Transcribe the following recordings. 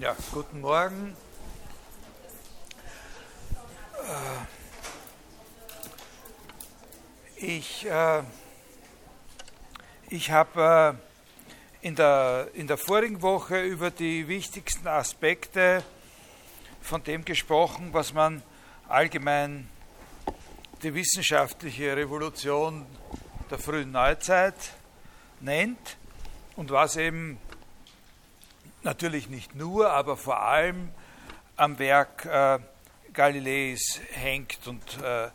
Ja, guten Morgen. Äh, ich, äh, ich habe äh, in, der, in der vorigen Woche über die wichtigsten Aspekte von dem gesprochen, was man allgemein die wissenschaftliche Revolution der frühen Neuzeit nennt und was eben natürlich nicht nur, aber vor allem am Werk äh, Galileis hängt und äh,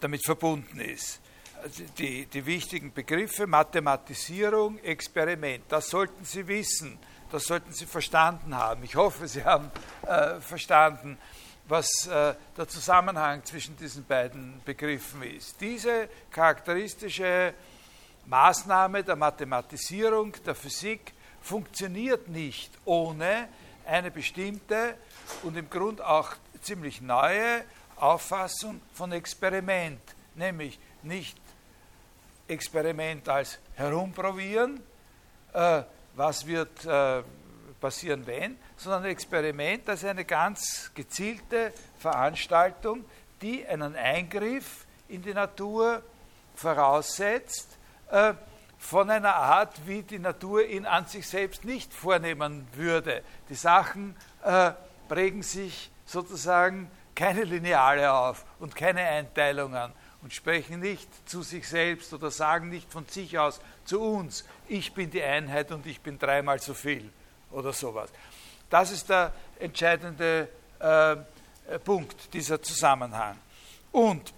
damit verbunden ist. Also die, die wichtigen Begriffe Mathematisierung, Experiment, das sollten Sie wissen, das sollten Sie verstanden haben. Ich hoffe, Sie haben äh, verstanden, was äh, der Zusammenhang zwischen diesen beiden Begriffen ist. Diese charakteristische Maßnahme der Mathematisierung der Physik funktioniert nicht ohne eine bestimmte und im Grunde auch ziemlich neue Auffassung von Experiment, nämlich nicht Experiment als herumprobieren, äh, was wird äh, passieren, wenn, sondern Experiment als eine ganz gezielte Veranstaltung, die einen Eingriff in die Natur voraussetzt, äh, von einer Art, wie die Natur ihn an sich selbst nicht vornehmen würde. Die Sachen äh, prägen sich sozusagen keine Lineale auf und keine Einteilungen und sprechen nicht zu sich selbst oder sagen nicht von sich aus zu uns, ich bin die Einheit und ich bin dreimal so viel oder sowas. Das ist der entscheidende äh, Punkt, dieser Zusammenhang. Und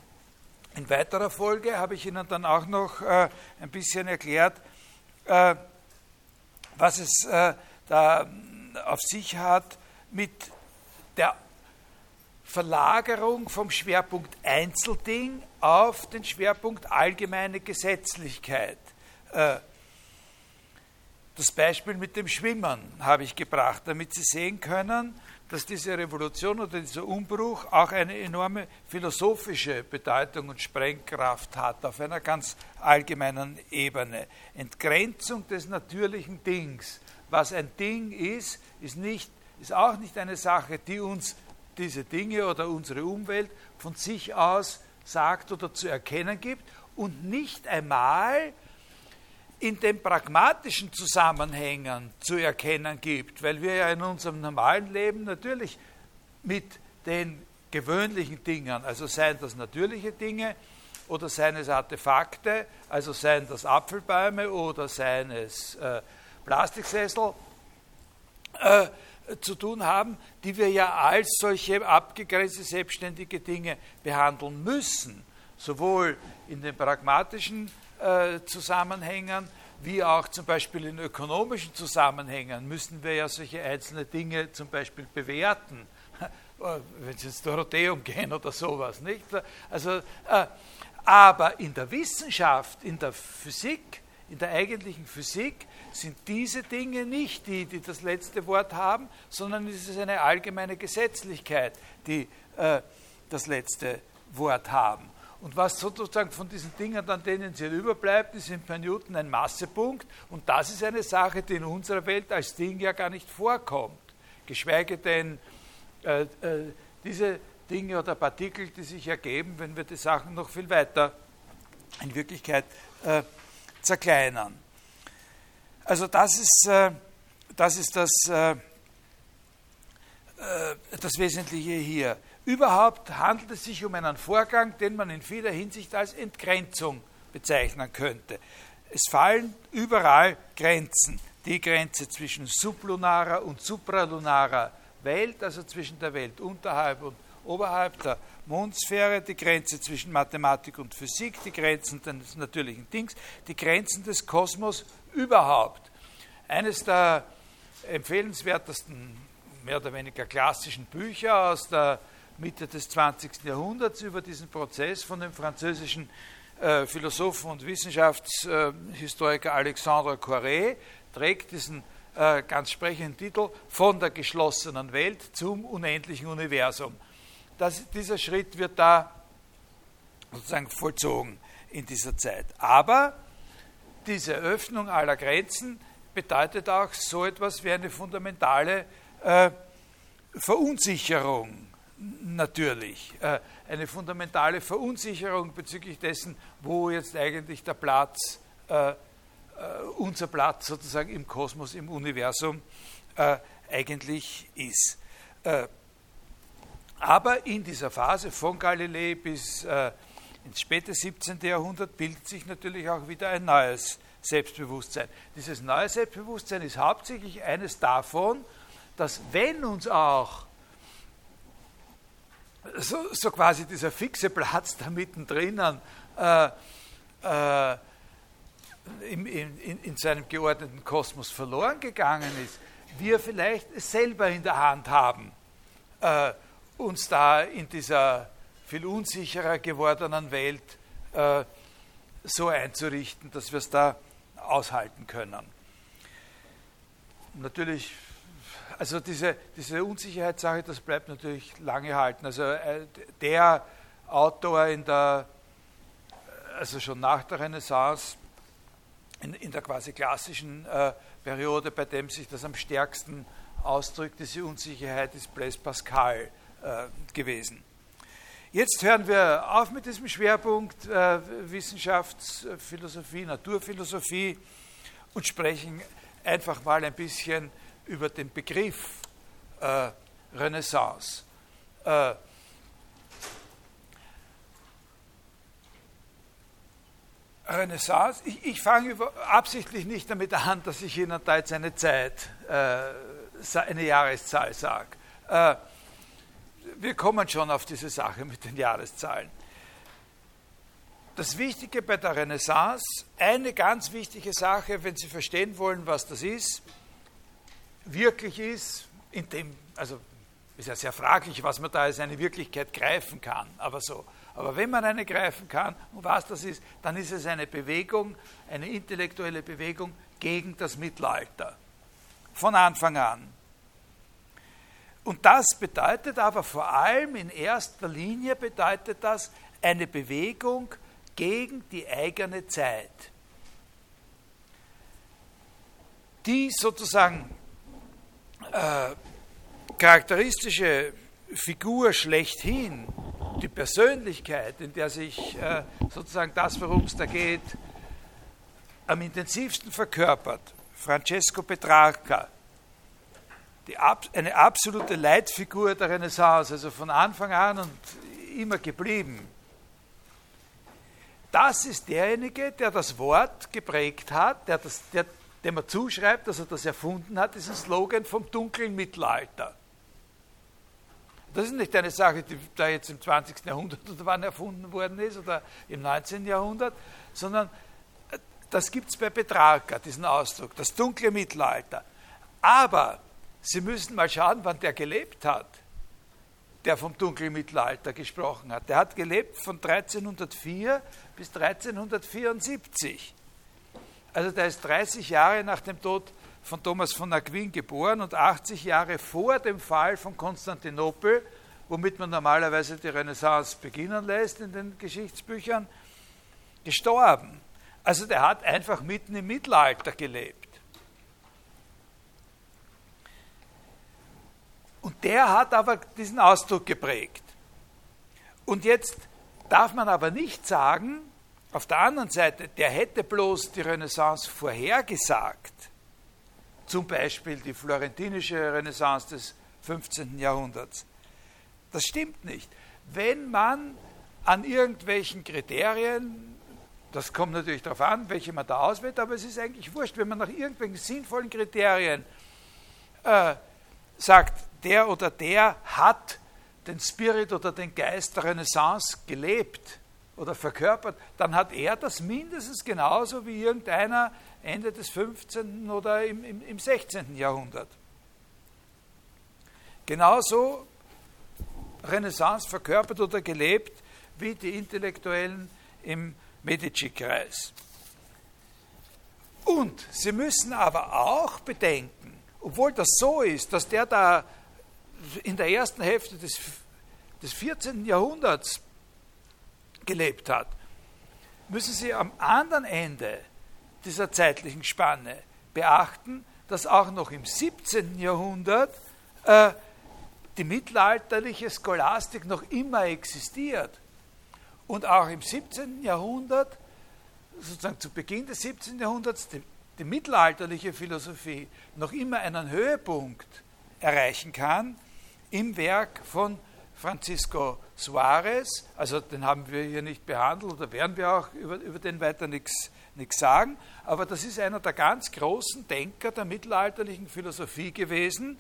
in weiterer Folge habe ich Ihnen dann auch noch äh, ein bisschen erklärt, äh, was es äh, da auf sich hat mit der Verlagerung vom Schwerpunkt Einzelding auf den Schwerpunkt allgemeine Gesetzlichkeit. Das Beispiel mit dem Schwimmen habe ich gebracht, damit Sie sehen können, dass diese Revolution oder dieser Umbruch auch eine enorme philosophische Bedeutung und Sprengkraft hat auf einer ganz allgemeinen Ebene. Entgrenzung des natürlichen Dings. Was ein Ding ist, ist, nicht, ist auch nicht eine Sache, die uns diese Dinge oder unsere Umwelt von sich aus sagt oder zu erkennen gibt und nicht einmal in den pragmatischen Zusammenhängen zu erkennen gibt, weil wir ja in unserem normalen Leben natürlich mit den gewöhnlichen Dingen, also seien das natürliche Dinge oder seien es Artefakte, also seien das Apfelbäume oder seien es äh, Plastiksessel, äh, zu tun haben, die wir ja als solche abgegrenzte selbstständige Dinge behandeln müssen, sowohl in den pragmatischen äh, Zusammenhängen, wie auch zum Beispiel in ökonomischen Zusammenhängen müssen wir ja solche einzelne Dinge zum Beispiel bewerten, wenn Sie ins Dorotheum gehen oder sowas, nicht? Also, äh, aber in der Wissenschaft, in der Physik, in der eigentlichen Physik sind diese Dinge nicht die, die das letzte Wort haben, sondern es ist eine allgemeine Gesetzlichkeit, die äh, das letzte Wort haben. Und was sozusagen von diesen Dingen dann tendenziell überbleibt, ist in Newton ein Massepunkt. Und das ist eine Sache, die in unserer Welt als Ding ja gar nicht vorkommt. Geschweige denn äh, äh, diese Dinge oder Partikel, die sich ergeben, wenn wir die Sachen noch viel weiter in Wirklichkeit äh, zerkleinern. Also das ist, äh, das, ist das, äh, äh, das Wesentliche hier. Überhaupt handelt es sich um einen Vorgang, den man in vieler Hinsicht als Entgrenzung bezeichnen könnte. Es fallen überall Grenzen. Die Grenze zwischen sublunarer und supralunarer Welt, also zwischen der Welt unterhalb und oberhalb der Mondsphäre, die Grenze zwischen Mathematik und Physik, die Grenzen des natürlichen Dings, die Grenzen des Kosmos überhaupt. Eines der empfehlenswertesten, mehr oder weniger klassischen Bücher aus der Mitte des 20. Jahrhunderts über diesen Prozess von dem französischen äh, Philosophen und Wissenschaftshistoriker Alexandre Corret, trägt diesen äh, ganz sprechenden Titel Von der geschlossenen Welt zum unendlichen Universum. Das, dieser Schritt wird da sozusagen vollzogen in dieser Zeit. Aber diese Öffnung aller Grenzen bedeutet auch so etwas wie eine fundamentale äh, Verunsicherung natürlich. Äh, eine fundamentale Verunsicherung bezüglich dessen, wo jetzt eigentlich der Platz, äh, äh unser Platz sozusagen im Kosmos, im Universum eigentlich ist. Aber in dieser Phase von Galilei bis ins späte 17. Jahrhundert bildet sich natürlich auch wieder ein neues Selbstbewusstsein. Dieses neue Selbstbewusstsein ist hauptsächlich eines davon, dass wenn uns auch so, so quasi dieser fixe Platz da mittendrin äh, äh, in, in, in seinem geordneten Kosmos verloren gegangen ist, wir vielleicht selber in der Hand haben, äh, uns da in dieser viel unsicherer gewordenen Welt äh, so einzurichten, dass wir es da aushalten können. Natürlich, also diese, diese Unsicherheitssache, das bleibt natürlich lange halten. Also äh, der Autor in der, also schon nach der Renaissance, in, in der quasi klassischen äh, Periode, bei dem sich das am stärksten ausdrückt, diese Unsicherheit, ist Blaise Pascal äh, gewesen. Jetzt hören wir auf mit diesem Schwerpunkt äh, Wissenschaftsphilosophie, Naturphilosophie und sprechen einfach mal ein bisschen über den Begriff äh, Renaissance. Äh, Renaissance, ich, ich fange absichtlich nicht damit an, dass ich Ihnen da jetzt eine Zeit, äh, eine Jahreszahl sage. Äh, wir kommen schon auf diese Sache mit den Jahreszahlen. Das Wichtige bei der Renaissance, eine ganz wichtige Sache, wenn Sie verstehen wollen, was das ist, wirklich ist, in dem, also ist ja sehr fraglich, was man da als eine Wirklichkeit greifen kann, aber so. Aber wenn man eine greifen kann und was das ist, dann ist es eine Bewegung, eine intellektuelle Bewegung gegen das Mittelalter. Von Anfang an. Und das bedeutet aber vor allem in erster Linie bedeutet das eine Bewegung gegen die eigene Zeit. Die sozusagen äh, charakteristische Figur schlechthin, die Persönlichkeit, in der sich äh, sozusagen das, worum es da geht, am intensivsten verkörpert, Francesco Petrarca, die, eine absolute Leitfigur der Renaissance, also von Anfang an und immer geblieben. Das ist derjenige, der das Wort geprägt hat, der das, der, dem er zuschreibt, dass er das erfunden hat, diesen Slogan vom dunklen Mittelalter. Das ist nicht eine Sache, die da jetzt im 20. Jahrhundert oder wann erfunden worden ist oder im 19. Jahrhundert, sondern äh, das gibt es bei Petrarca, diesen Ausdruck, das dunkle Mittelalter. Aber Sie müssen mal schauen, wann der gelebt hat, der vom dunklen Mittelalter gesprochen hat. Der hat gelebt von 1304 bis 1374. Also der ist 30 Jahre nach dem Tod von Thomas von Aquin geboren und 80 Jahre vor dem Fall von Konstantinopel, womit man normalerweise die Renaissance beginnen lässt in den Geschichtsbüchern, gestorben. Also der hat einfach mitten im Mittelalter gelebt. Und der hat aber diesen Ausdruck geprägt. Und jetzt darf man aber nicht sagen, auf der anderen Seite, der hätte bloß die Renaissance vorhergesagt. Zum Beispiel die florentinische Renaissance des 15. Jahrhunderts. Das stimmt nicht. Wenn man an irgendwelchen Kriterien, das kommt natürlich darauf an, welche man da auswählt, aber es ist eigentlich wurscht, wenn man nach irgendwelchen sinnvollen Kriterien äh, sagt, der oder der hat den Spirit oder den Geist der Renaissance gelebt oder verkörpert, dann hat er das mindestens genauso wie irgendeiner Ende des 15. oder im, im, im 16. Jahrhundert. Genauso Renaissance verkörpert oder gelebt wie die Intellektuellen im Medici-Kreis. Und Sie müssen aber auch bedenken, obwohl das so ist, dass der da in der ersten Hälfte des, des 14. Jahrhunderts gelebt hat, müssen Sie am anderen Ende dieser zeitlichen Spanne beachten, dass auch noch im 17. Jahrhundert äh, die mittelalterliche Scholastik noch immer existiert. Und auch im 17. Jahrhundert, sozusagen zu Beginn des 17. Jahrhunderts, die, die mittelalterliche Philosophie noch immer einen Höhepunkt erreichen kann im Werk von Francisco Suarez, also den haben wir hier nicht behandelt oder werden wir auch über, über den weiter nichts sagen, aber das ist einer der ganz großen Denker der mittelalterlichen Philosophie gewesen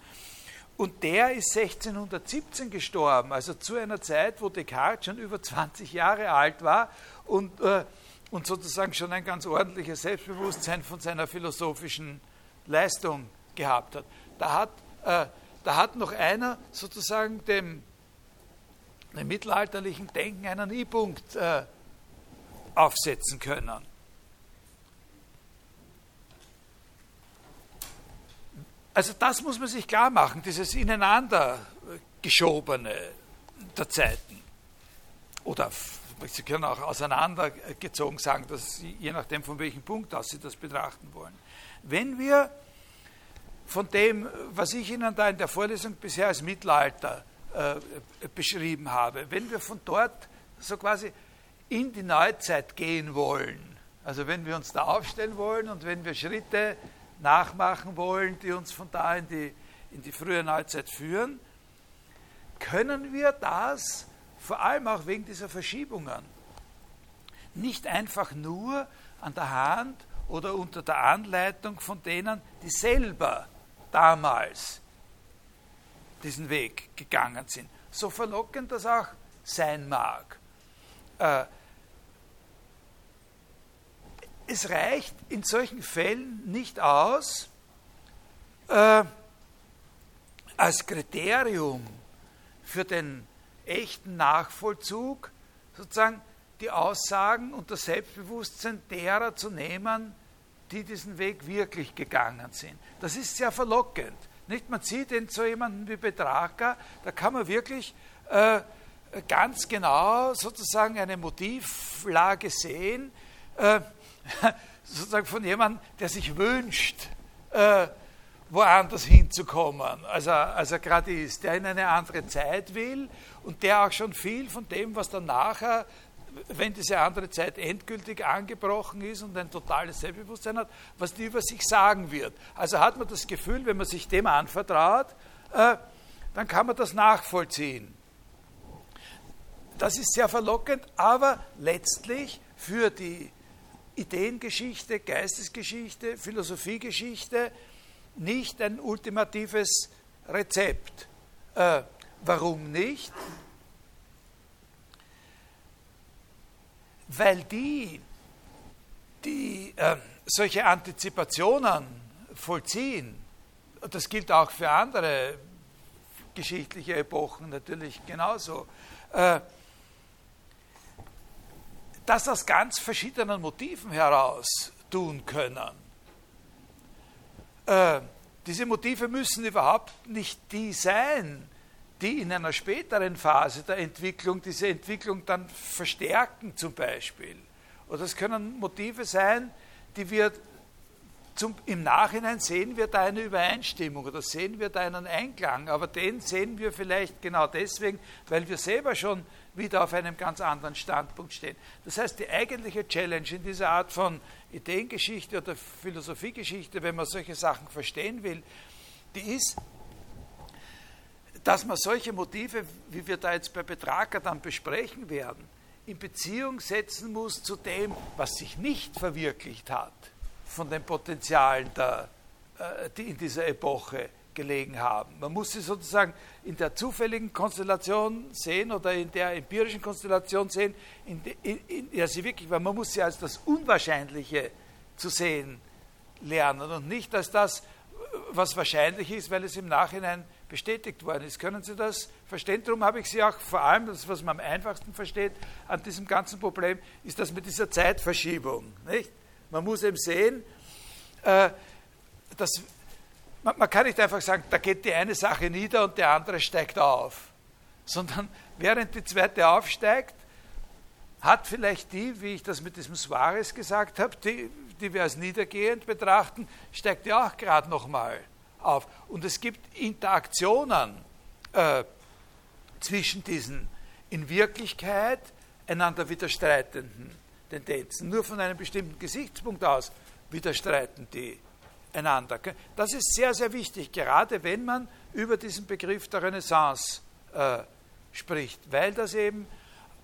und der ist 1617 gestorben, also zu einer Zeit, wo Descartes schon über 20 Jahre alt war und, äh, und sozusagen schon ein ganz ordentliches Selbstbewusstsein von seiner philosophischen Leistung gehabt hat. Da hat, äh, da hat noch einer sozusagen dem, dem mittelalterlichen Denken einen I-Punkt äh, aufsetzen können. Also das muss man sich klar machen, dieses Ineinandergeschobene der Zeiten. Oder Sie können auch auseinandergezogen sagen, dass Sie, je nachdem von welchem Punkt aus Sie das betrachten wollen. Wenn wir von dem, was ich Ihnen da in der Vorlesung bisher als Mittelalter äh, beschrieben habe, wenn wir von dort so quasi in die Neuzeit gehen wollen, also wenn wir uns da aufstellen wollen und wenn wir Schritte nachmachen wollen, die uns von da in die, in die frühe Neuzeit führen, können wir das, vor allem auch wegen dieser Verschiebungen, nicht einfach nur an der Hand oder unter der Anleitung von denen, die selber damals diesen Weg gegangen sind. So verlockend das auch sein mag. Äh, es reicht in solchen Fällen nicht aus, äh, als Kriterium für den echten Nachvollzug sozusagen die Aussagen und das Selbstbewusstsein derer zu nehmen, die diesen Weg wirklich gegangen sind. Das ist sehr verlockend. Nicht? Man sieht in so jemanden wie Betrager, da kann man wirklich äh, ganz genau sozusagen eine Motivlage sehen, äh, sozusagen von jemandem, der sich wünscht, äh, woanders hinzukommen, als er, als er gerade ist, der in eine andere Zeit will und der auch schon viel von dem, was dann nachher, wenn diese andere Zeit endgültig angebrochen ist und ein totales Selbstbewusstsein hat, was die über sich sagen wird. Also hat man das Gefühl, wenn man sich dem anvertraut, äh, dann kann man das nachvollziehen. Das ist sehr verlockend, aber letztlich für die Ideengeschichte, Geistesgeschichte, Philosophiegeschichte nicht ein ultimatives Rezept. Äh, warum nicht? Weil die, die äh, solche Antizipationen vollziehen, das gilt auch für andere geschichtliche Epochen natürlich genauso, äh, das aus ganz verschiedenen Motiven heraus tun können. Äh, diese Motive müssen überhaupt nicht die sein, die in einer späteren Phase der Entwicklung diese Entwicklung dann verstärken zum Beispiel. Oder es können Motive sein, die wir zum, im Nachhinein sehen wir da eine Übereinstimmung oder sehen wir da einen Einklang, aber den sehen wir vielleicht genau deswegen, weil wir selber schon wieder auf einem ganz anderen Standpunkt stehen. Das heißt, die eigentliche Challenge in dieser Art von Ideengeschichte oder Philosophiegeschichte, wenn man solche Sachen verstehen will, die ist, dass man solche Motive, wie wir da jetzt bei Betrager dann besprechen werden, in Beziehung setzen muss zu dem, was sich nicht verwirklicht hat von den Potenzialen, der, äh, die in dieser Epoche gelegen haben. Man muss sie sozusagen in der zufälligen Konstellation sehen oder in der empirischen Konstellation sehen, in, in, in ja, sie wirklich, weil man muss sie als das Unwahrscheinliche zu sehen lernen und nicht als das, was wahrscheinlich ist, weil es im Nachhinein bestätigt worden ist. Können Sie das verstehen? Darum habe ich Sie auch vor allem, das, was man am einfachsten versteht an diesem ganzen Problem, ist das mit dieser Zeitverschiebung. Nicht? Man muss eben sehen, äh, dass man, man kann nicht einfach sagen, da geht die eine Sache nieder und der andere steigt auf, sondern während die zweite aufsteigt, hat vielleicht die, wie ich das mit diesem Suarez gesagt habe, die, die wir als niedergehend betrachten, steigt ja auch gerade nochmal auf. Und es gibt Interaktionen äh, zwischen diesen in Wirklichkeit einander widerstreitenden Tendenzen. Nur von einem bestimmten Gesichtspunkt aus widerstreiten die einander. Das ist sehr, sehr wichtig, gerade wenn man über diesen Begriff der Renaissance äh, spricht, weil das eben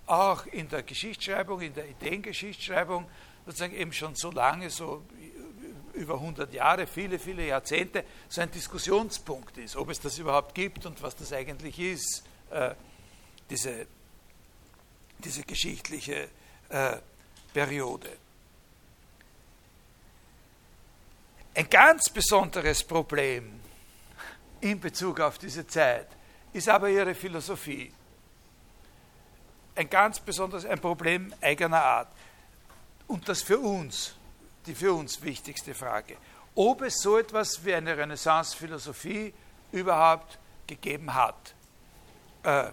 auch in der Geschichtsschreibung, in der Ideengeschichtsschreibung sozusagen eben schon so lange, so über 100 Jahre, viele, viele Jahrzehnte, so ein Diskussionspunkt ist, ob es das überhaupt gibt und was das eigentlich ist, äh, diese, diese geschichtliche äh, Periode. Ein ganz besonderes Problem in Bezug auf diese Zeit ist aber ihre Philosophie. Ein ganz besonderes, ein Problem eigener Art. Und das für uns, die für uns wichtigste Frage. Ob es so etwas wie eine Renaissance-Philosophie überhaupt gegeben hat. Äh,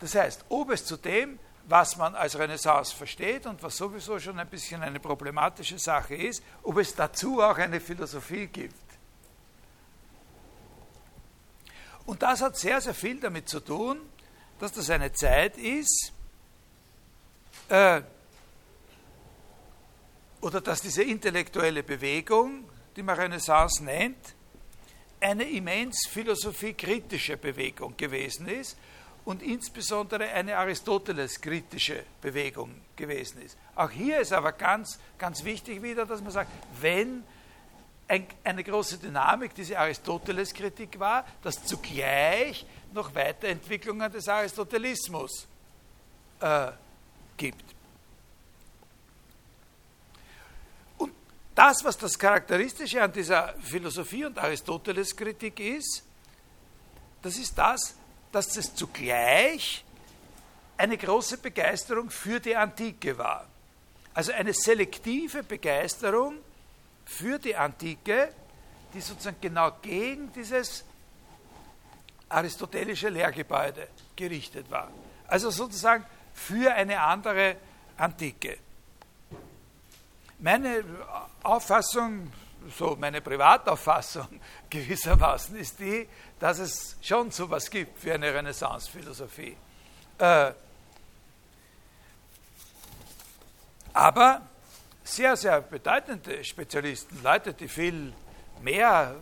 das heißt, ob es zu dem, was man als Renaissance versteht und was sowieso schon ein bisschen eine problematische Sache ist, ob es dazu auch eine Philosophie gibt. Und das hat sehr, sehr viel damit zu tun, dass das eine Zeit ist, äh, oder dass diese intellektuelle Bewegung, die man Renaissance nennt, eine immens philosophiekritische Bewegung gewesen ist und insbesondere eine Aristoteles-kritische Bewegung gewesen ist. Auch hier ist aber ganz, ganz wichtig wieder, dass man sagt, wenn ein, eine große Dynamik diese Aristoteles-Kritik war, dass zugleich noch Weiterentwicklungen des Aristotelismus äh, gibt. Und das, was das Charakteristische an dieser Philosophie- und Aristoteles-Kritik ist, das ist das, dass es zugleich eine große Begeisterung für die Antike war. Also eine selektive Begeisterung für die Antike, die sozusagen genau gegen dieses aristotelische Lehrgebäude gerichtet war. Also sozusagen für eine andere Antike. Meine Auffassung so meine Privatauffassung gewissermaßen ist die, dass es schon so etwas gibt für eine Renaissance-Philosophie. Äh, aber sehr, sehr bedeutende Spezialisten, Leute, die viel mehr,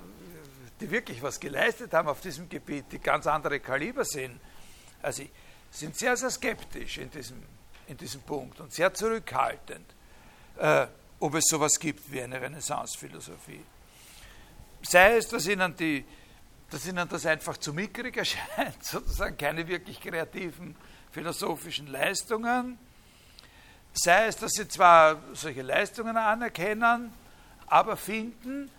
die wirklich was geleistet haben auf diesem Gebiet, die ganz andere Kaliber sind, also sind sehr, sehr skeptisch in diesem, in diesem Punkt und sehr zurückhaltend. Äh, ob es sowas gibt wie eine Renaissance-Philosophie. Sei es, dass ihnen, die, dass ihnen das einfach zu mickrig erscheint, sozusagen keine wirklich kreativen philosophischen Leistungen, sei es, dass sie zwar solche Leistungen anerkennen, aber finden,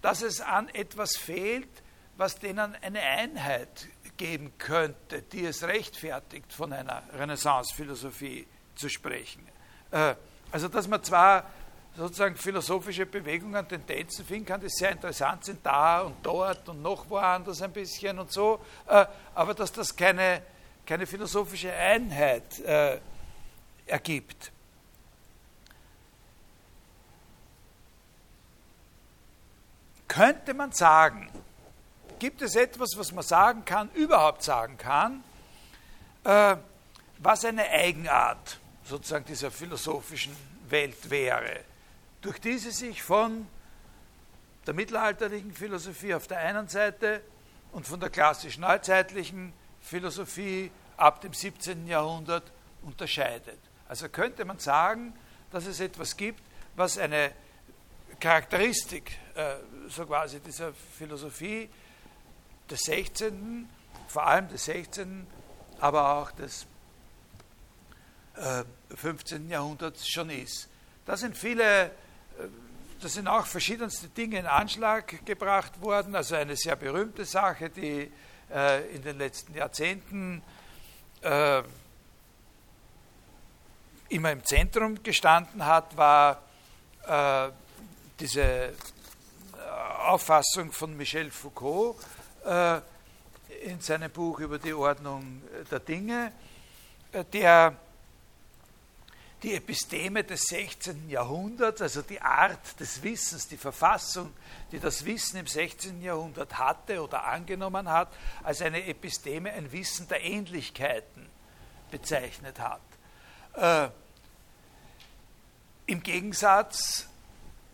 dass es an etwas fehlt, was denen eine Einheit geben könnte, die es rechtfertigt, von einer Renaissance-Philosophie zu sprechen. Äh, also, dass man zwar sozusagen philosophische Bewegungen, Tendenzen finden kann, die sehr interessant sind, da und dort und noch woanders ein bisschen und so, äh, aber dass das keine, keine philosophische Einheit äh, ergibt. Könnte man sagen, gibt es etwas, was man sagen kann, überhaupt sagen kann, äh, was eine Eigenart sozusagen dieser philosophischen Welt wäre? Durch die sie sich von der mittelalterlichen Philosophie auf der einen Seite und von der klassisch neuzeitlichen Philosophie ab dem 17. Jahrhundert unterscheidet. Also könnte man sagen, dass es etwas gibt, was eine Charakteristik äh, so quasi dieser Philosophie des 16., vor allem des 16., aber auch des äh, 15. Jahrhunderts schon ist. Da sind viele da sind auch verschiedenste Dinge in Anschlag gebracht worden. Also eine sehr berühmte Sache, die äh, in den letzten Jahrzehnten äh, immer im Zentrum gestanden hat, war äh, diese äh, Auffassung von Michel Foucault äh, in seinem Buch über die Ordnung der Dinge, äh, der die Episteme des 16. Jahrhunderts, also die Art des Wissens, die Verfassung, die das Wissen im 16. Jahrhundert hatte oder angenommen hat, als eine Episteme ein Wissen der Ähnlichkeiten bezeichnet hat. Äh, Im Gegensatz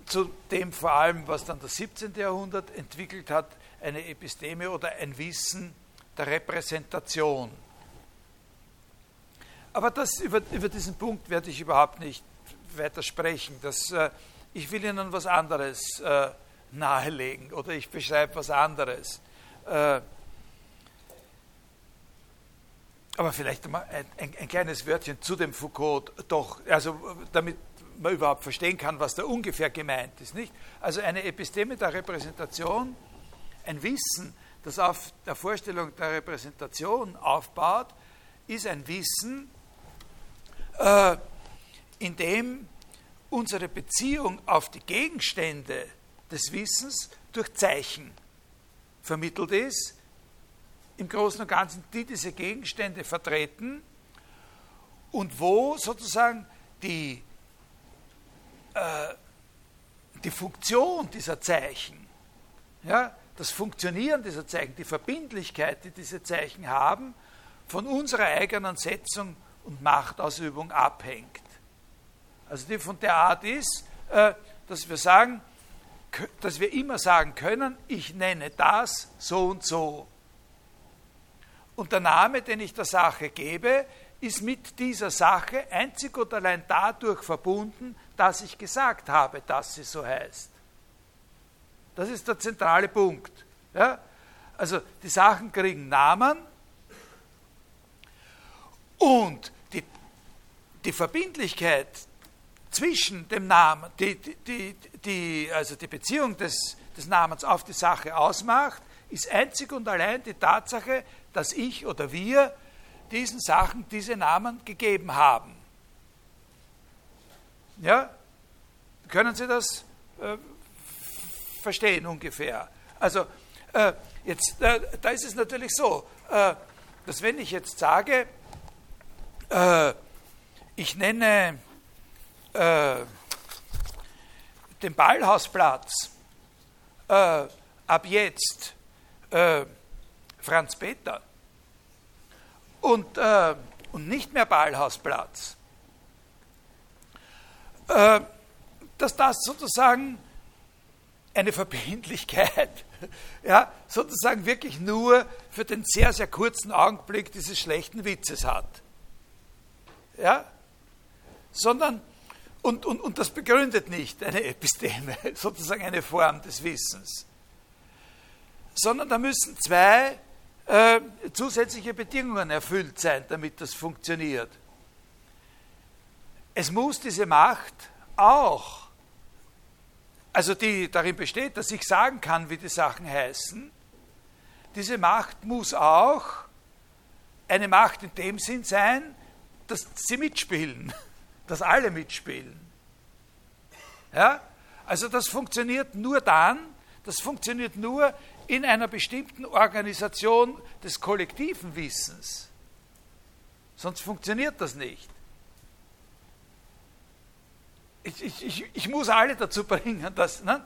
zu dem vor allem, was dann das 17. Jahrhundert entwickelt hat, eine Episteme oder ein Wissen der Repräsentation. Aber das, über, über diesen Punkt werde ich überhaupt nicht weiter sprechen. Das, äh, ich will Ihnen was anderes äh, nahelegen oder ich beschreibe was anderes. Äh, aber vielleicht ein, ein, ein, kleines Wörtchen zu dem Foucault, doch, also damit man überhaupt verstehen kann, was da ungefähr gemeint ist. Nicht? Also eine Episteme der Repräsentation, ein Wissen, das auf der Vorstellung der Repräsentation aufbaut, ist ein Wissen, äh, in dem unsere Beziehung auf die Gegenstände des Wissens durch Zeichen vermittelt ist, im Großen und Ganzen, die diese Gegenstände vertreten und wo sozusagen die, äh, die Funktion dieser Zeichen, ja, das Funktionieren dieser Zeichen, die Verbindlichkeit, die diese Zeichen haben, von unserer eigenen Setzung und Machtausübung abhängt. Also die von der Art ist, äh, dass wir sagen, dass wir immer sagen können, ich nenne das so und so. Und der Name, den ich der Sache gebe, ist mit dieser Sache einzig und allein dadurch verbunden, dass ich gesagt habe, dass sie so heißt. Das ist der zentrale Punkt. Ja? Also die Sachen kriegen Namen und die, die Verbindlichkeit zwischen dem Namen, die, die, die, also die Beziehung des, des Namens auf die Sache ausmacht, ist einzig und allein die Tatsache, dass ich oder wir diesen Sachen diese Namen gegeben haben. Ja? Können Sie das äh, verstehen ungefähr? Also, äh, jetzt, äh, da ist es natürlich so, äh, dass wenn ich jetzt sage, äh, ich nenne äh, den Ballhausplatz äh, ab jetzt äh, Franz Peter und, äh, und nicht mehr Ballhausplatz. Äh, dass das sozusagen eine Verbindlichkeit, ja, sozusagen wirklich nur für den sehr, sehr kurzen Augenblick dieses schlechten Witzes hat ja? sondern, und, und, und das begründet nicht eine Episteme, sozusagen eine Form des Wissens, sondern da müssen zwei äh, zusätzliche Bedingungen erfüllt sein, damit das funktioniert. Es muss diese Macht auch, also die darin besteht, dass ich sagen kann, wie die Sachen heißen, diese Macht muss auch eine Macht in dem Sinn sein, dass sie mitspielen, dass alle mitspielen. Ja? Also das funktioniert nur dann, das funktioniert nur in einer bestimmten Organisation des kollektiven Wissens. Sonst funktioniert das nicht. Ich, ich, ich, ich muss alle dazu bringen, dass, ne,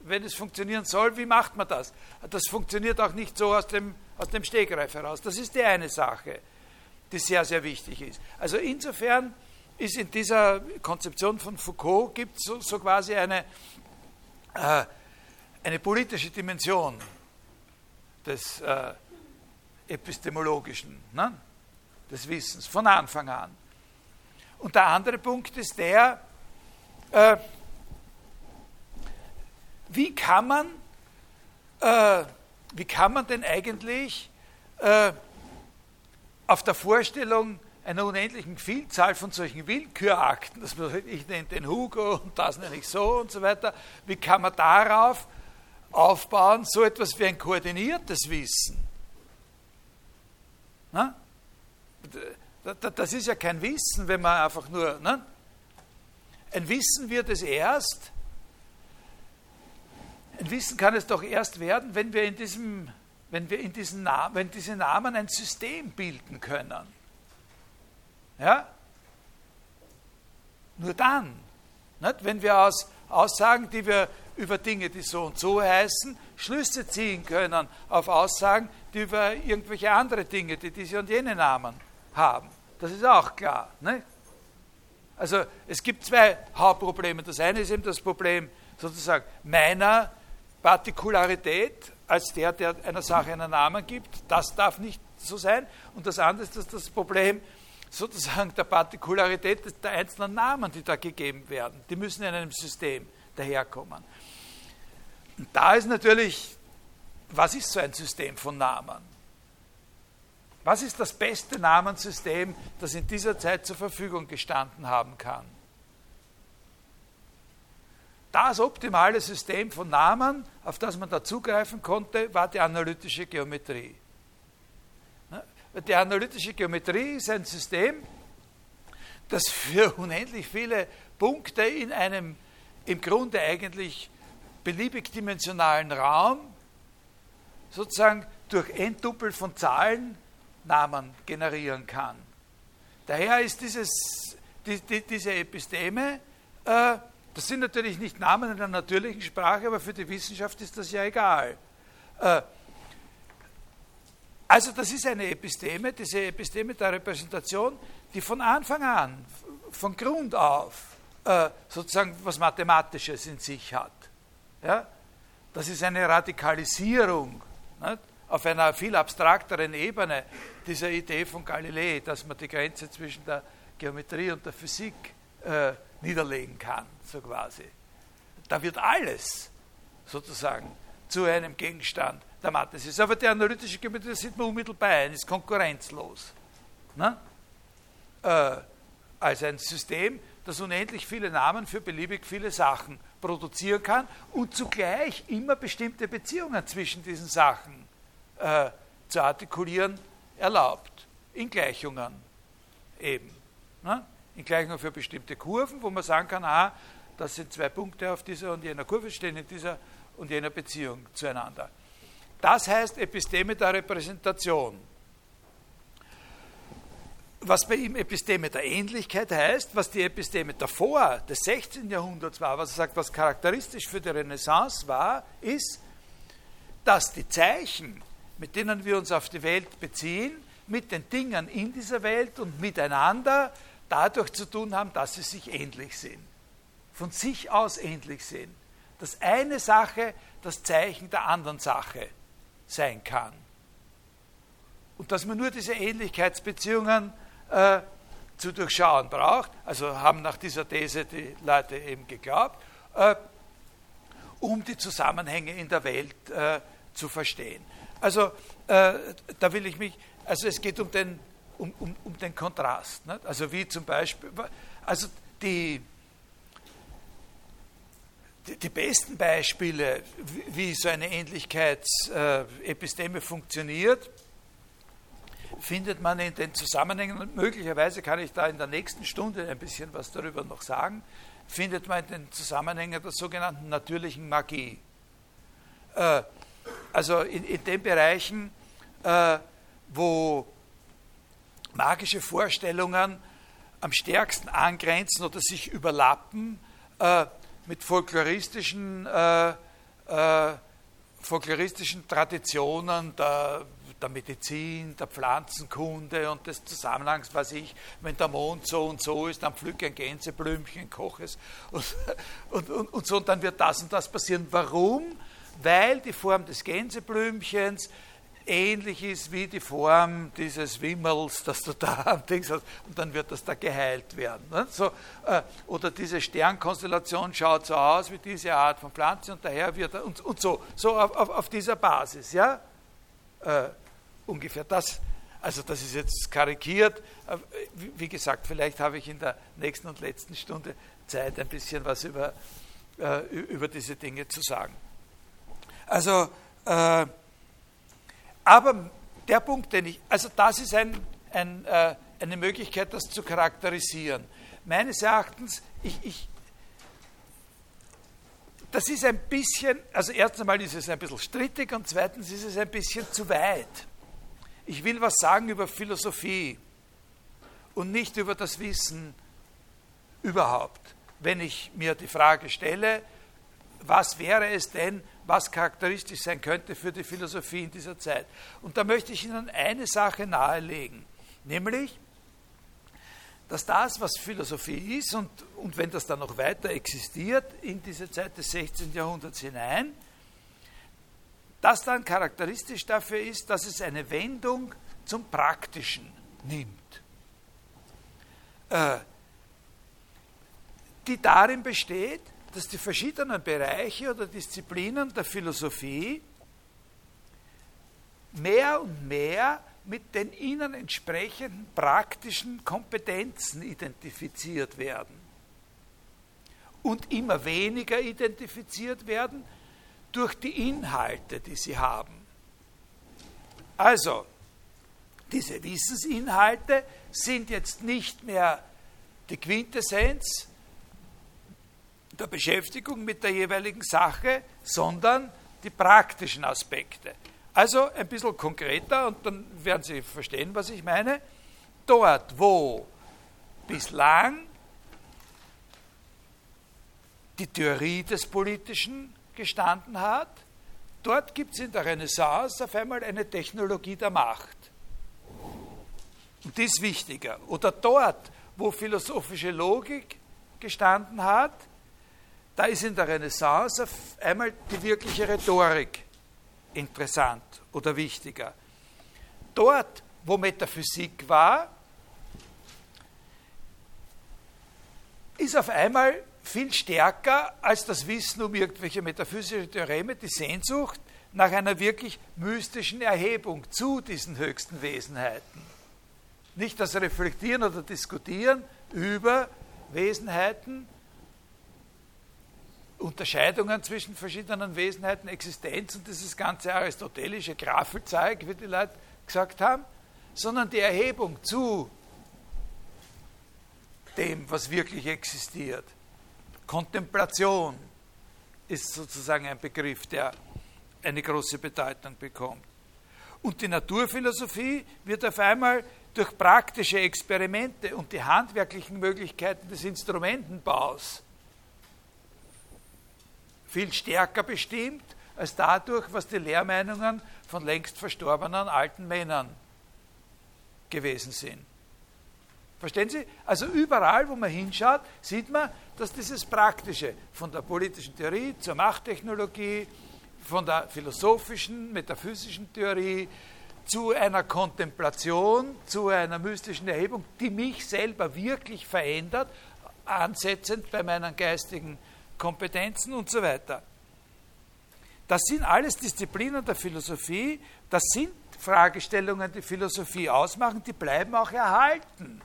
wenn es funktionieren soll, wie macht man das? Das funktioniert auch nicht so aus dem, aus dem Stegreif heraus. Das ist die eine Sache die sehr, sehr wichtig ist. Also insofern ist in dieser Konzeption von Foucault gibt so, so quasi eine, äh, eine politische Dimension des äh, epistemologischen, ne? des Wissens von Anfang an. Und der andere Punkt ist der, äh, wie kann man, äh, wie kann man denn eigentlich äh, auf der Vorstellung einer unendlichen Vielzahl von solchen Willkürakten, dass man sagt, ich nenne den Hugo und das nenne ich so und so weiter, wie kann man darauf aufbauen, so etwas wie ein koordiniertes Wissen? Na? Das ist ja kein Wissen, wenn man einfach nur. Ne? Ein Wissen wird es erst, ein Wissen kann es doch erst werden, wenn wir in diesem wenn wir in diesen Namen, wenn diese Namen ein System bilden können. Ja? Nur dann, nicht? wenn wir aus Aussagen, die wir über Dinge, die so und so heißen, Schlüsse ziehen können auf Aussagen, die über irgendwelche andere Dinge, die diese und jene Namen haben. Das ist auch klar. Nicht? Also es gibt zwei Hauptprobleme. Das eine ist eben das Problem sozusagen meiner Partikularität als der, der einer Sache einen Namen gibt. Das darf nicht so sein. Und das andere ist das, das Problem sozusagen der Partikularität der einzelnen Namen, die da gegeben werden. Die müssen in einem System daherkommen. Und da ist natürlich, was ist so ein System von Namen? Was ist das beste Namenssystem, das in dieser Zeit zur Verfügung gestanden haben kann? Das optimale System von Namen, auf das man da zugreifen konnte, war die analytische Geometrie. Ne? Die analytische Geometrie ist ein System, das für unendlich viele Punkte in einem im Grunde eigentlich beliebig dimensionalen Raum sozusagen durch Enddoppel von Zahlen Namen generieren kann. Daher ist dieses, die, die, diese Episteme, äh, das sind natürlich nicht Namen in der natürlichen Sprache, aber für die Wissenschaft ist das ja egal. Äh, also das ist eine Episteme, diese Episteme der Repräsentation, die von Anfang an, von Grund auf, äh, sozusagen was Mathematisches in sich hat. Ja? Das ist eine Radikalisierung. Nicht? auf einer viel abstrakteren Ebene dieser Idee von Galilei, dass man die Grenze zwischen der Geometrie und der Physik äh, niederlegen kann, so quasi. Da wird alles sozusagen zu einem Gegenstand der Mathe. Ist aber die analytische Geometrie, das sieht man unmittelbar ein, ist konkurrenzlos. Ne? Äh, als ein System, das unendlich viele Namen für beliebig viele Sachen produzieren kann und zugleich immer bestimmte Beziehungen zwischen diesen Sachen äh, zu artikulieren erlaubt. In Gleichungen eben. Ne? In Gleichungen für bestimmte Kurven, wo man sagen kann, ah, das sind zwei Punkte auf dieser und jener Kurve, stehen in dieser und jener Beziehung zueinander. Das heißt Episteme der Repräsentation. Was bei ihm Episteme der Ähnlichkeit heißt, was die Episteme davor des 16. Jahrhunderts war, was er sagt, was charakteristisch für die Renaissance war, ist, dass die Zeichen mit denen wir uns auf die Welt beziehen, mit den Dingen in dieser Welt und miteinander dadurch zu tun haben, dass sie sich ähnlich sind. Von sich aus ähnlich sind. Dass eine Sache das Zeichen der anderen Sache sein kann. Und dass man nur diese Ähnlichkeitsbeziehungen äh, zu durchschauen braucht, also haben nach dieser These die Leute eben geglaubt, äh, um die Zusammenhänge in der Welt äh, zu verstehen. Also äh, da will ich mich, also es geht um den, um, um, um den Kontrast. Nicht? Also wie zum Beispiel, also die, die, die besten Beispiele, wie, wie so eine Ähnlichkeitsepisteme äh, funktioniert, findet man in den Zusammenhängen, und möglicherweise kann ich da in der nächsten Stunde ein bisschen was darüber noch sagen, findet man in den Zusammenhängen der sogenannten natürlichen Magie. Äh, also in, in den Bereichen, äh, wo magische Vorstellungen am stärksten angrenzen oder sich überlappen äh, mit folkloristischen, äh, äh folkloristischen Traditionen der, der, Medizin, der Pflanzenkunde und des Zusammenhangs, was ich, wenn der Mond so und so ist, dann pflücke ein Gänseblümchen, koche es und, und, und, und so, und dann wird das und das passieren. Warum? weil die Form des Gänseblümchens ähnlich ist wie die Form dieses Wimmels, das du da am Dings hast, und dann wird das da geheilt werden. Ne? So, äh, oder diese Sternkonstellation schaut so aus wie diese Art von Pflanze und daher wird er, und, und so, so auf, auf, auf dieser Basis, ja, äh, ungefähr das. Also das ist jetzt karikiert. Äh, wie gesagt, vielleicht habe ich in der nächsten und letzten Stunde Zeit, ein bisschen was über, äh, über diese Dinge zu sagen. Also, äh, aber der Punkt, den ich, also das ist ein, ein, äh, eine Möglichkeit, das zu charakterisieren. Meines Erachtens, ich, ich, das ist ein bisschen, also erstens einmal ist es ein bisschen strittig und zweitens ist es ein bisschen zu weit. Ich will was sagen über Philosophie und nicht über das Wissen überhaupt. Wenn ich mir die Frage stelle, was wäre es denn, was charakteristisch sein könnte für die Philosophie in dieser Zeit. Und da möchte ich Ihnen eine Sache nahelegen, nämlich, dass das, was Philosophie ist, und, und wenn das dann noch weiter existiert in diese Zeit des 16. Jahrhunderts hinein, das dann charakteristisch dafür ist, dass es eine Wendung zum Praktischen nimmt, äh, die darin besteht, dass die verschiedenen Bereiche oder Disziplinen der Philosophie mehr und mehr mit den ihnen entsprechenden praktischen Kompetenzen identifiziert werden und immer weniger identifiziert werden durch die Inhalte, die sie haben. Also, diese Wissensinhalte sind jetzt nicht mehr die Quintessenz der Beschäftigung mit der jeweiligen Sache, sondern die praktischen Aspekte. Also ein bisschen konkreter und dann werden Sie verstehen, was ich meine. Dort, wo bislang die Theorie des Politischen gestanden hat, dort gibt es in der Renaissance auf einmal eine Technologie der Macht. Und die ist wichtiger. Oder dort, wo philosophische Logik gestanden hat, da ist in der Renaissance auf einmal die wirkliche Rhetorik interessant oder wichtiger. Dort, wo Metaphysik war, ist auf einmal viel stärker als das Wissen um irgendwelche metaphysische Theoreme die Sehnsucht nach einer wirklich mystischen Erhebung zu diesen höchsten Wesenheiten. Nicht das Reflektieren oder Diskutieren über Wesenheiten, Unterscheidungen zwischen verschiedenen Wesenheiten, Existenz und dieses ganze aristotelische Grafelzeug, wie die Leute gesagt haben, sondern die Erhebung zu dem, was wirklich existiert. Kontemplation ist sozusagen ein Begriff, der eine große Bedeutung bekommt. Und die Naturphilosophie wird auf einmal durch praktische Experimente und die handwerklichen Möglichkeiten des Instrumentenbaus viel stärker bestimmt als dadurch, was die Lehrmeinungen von längst verstorbenen alten Männern gewesen sind. Verstehen Sie? Also überall, wo man hinschaut, sieht man, dass dieses Praktische von der politischen Theorie zur Machttechnologie, von der philosophischen, metaphysischen Theorie zu einer Kontemplation, zu einer mystischen Erhebung, die mich selber wirklich verändert, ansetzend bei meinen geistigen Kompetenzen und so weiter. Das sind alles Disziplinen der Philosophie, das sind Fragestellungen, die Philosophie ausmachen, die bleiben auch erhalten.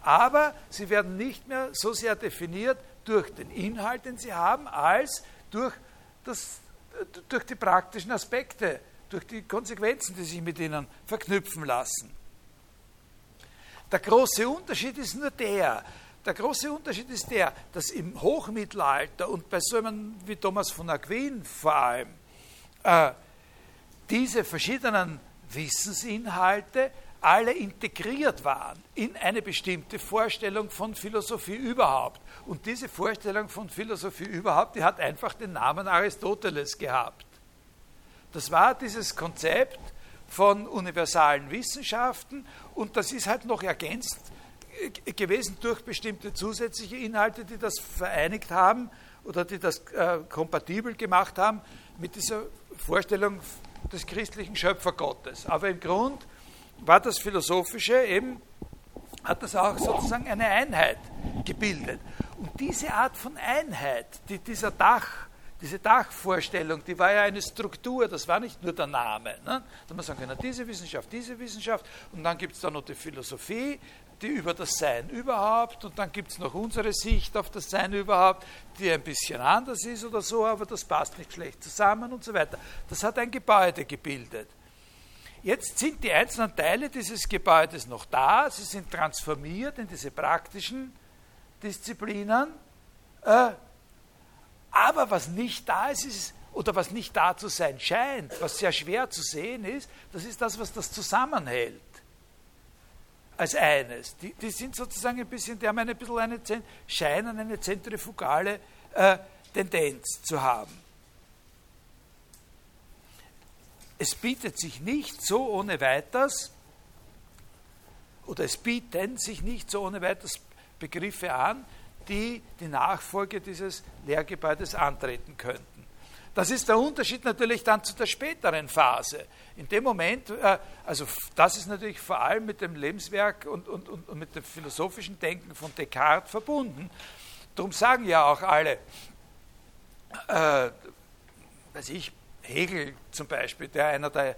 Aber sie werden nicht mehr so sehr definiert durch den Inhalt, den sie haben, als durch, das, durch die praktischen Aspekte, durch die Konsequenzen, die sich mit ihnen verknüpfen lassen. Der große Unterschied ist nur der, der große Unterschied ist der, dass im Hochmittelalter und bei so einem wie Thomas von Aquin vor allem äh, diese verschiedenen Wissensinhalte alle integriert waren in eine bestimmte Vorstellung von Philosophie überhaupt. Und diese Vorstellung von Philosophie überhaupt, die hat einfach den Namen Aristoteles gehabt. Das war dieses Konzept von universalen Wissenschaften und das ist halt noch ergänzt gewesen durch bestimmte zusätzliche Inhalte, die das vereinigt haben oder die das äh, kompatibel gemacht haben mit dieser Vorstellung des christlichen Schöpfergottes. Aber im Grund war das Philosophische eben, hat das auch sozusagen eine Einheit gebildet. Und diese Art von Einheit, die dieser Dach, diese Dachvorstellung, die war ja eine Struktur, das war nicht nur der Name. Ne? Da man sagen können, diese Wissenschaft, diese Wissenschaft, und dann gibt es da noch die Philosophie, die über das Sein überhaupt und dann gibt es noch unsere Sicht auf das Sein überhaupt, die ein bisschen anders ist oder so, aber das passt nicht schlecht zusammen und so weiter. Das hat ein Gebäude gebildet. Jetzt sind die einzelnen Teile dieses Gebäudes noch da, sie sind transformiert in diese praktischen Disziplinen, äh, aber was nicht da ist, ist oder was nicht da zu sein scheint, was sehr schwer zu sehen ist, das ist das, was das zusammenhält. Als eines. Die, die sind sozusagen ein bisschen, die haben ein bisschen eine, scheinen eine zentrifugale äh, Tendenz zu haben. Es bietet sich nicht so ohne weiteres, oder es bieten sich nicht so ohne weiteres Begriffe an, die die Nachfolge dieses Lehrgebäudes antreten könnten. Das ist der Unterschied natürlich dann zu der späteren Phase. In dem Moment, äh, also das ist natürlich vor allem mit dem Lebenswerk und, und, und mit dem philosophischen Denken von Descartes verbunden. Darum sagen ja auch alle, äh, weiß ich, Hegel zum Beispiel, der einer der,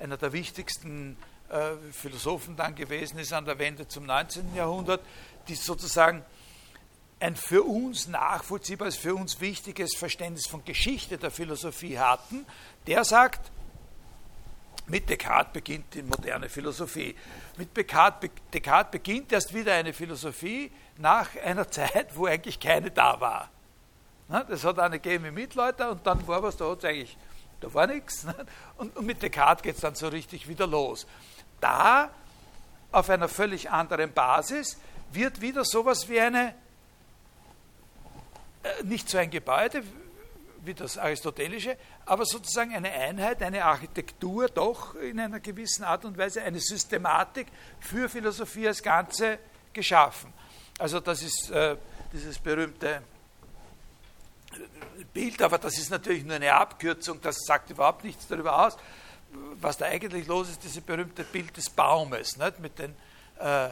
einer der wichtigsten äh, Philosophen dann gewesen ist an der Wende zum 19. Jahrhundert, die sozusagen ein für uns nachvollziehbares, für uns wichtiges Verständnis von Geschichte der Philosophie hatten, der sagt, mit Descartes beginnt die moderne Philosophie. Mit Descartes, beginnt erst wieder eine Philosophie nach einer Zeit, wo eigentlich keine da war. Das hat eine gegeben im Mittelalter und dann war was, da hat eigentlich, da war nichts. Und, mit Descartes geht es dann so richtig wieder los. Da, auf einer völlig anderen Basis, wird wieder sowas wie eine nicht so ein Gebäude wie das aristotelische, aber sozusagen eine Einheit, eine Architektur doch in einer gewissen Art und Weise, eine Systematik für Philosophie als Ganze geschaffen. Also das ist äh, dieses berühmte äh, Bild, aber das ist natürlich nur eine Abkürzung, das sagt überhaupt nichts darüber aus. Was da eigentlich los ist, dieses berühmte Bild des Baumes, nicht? mit den äh,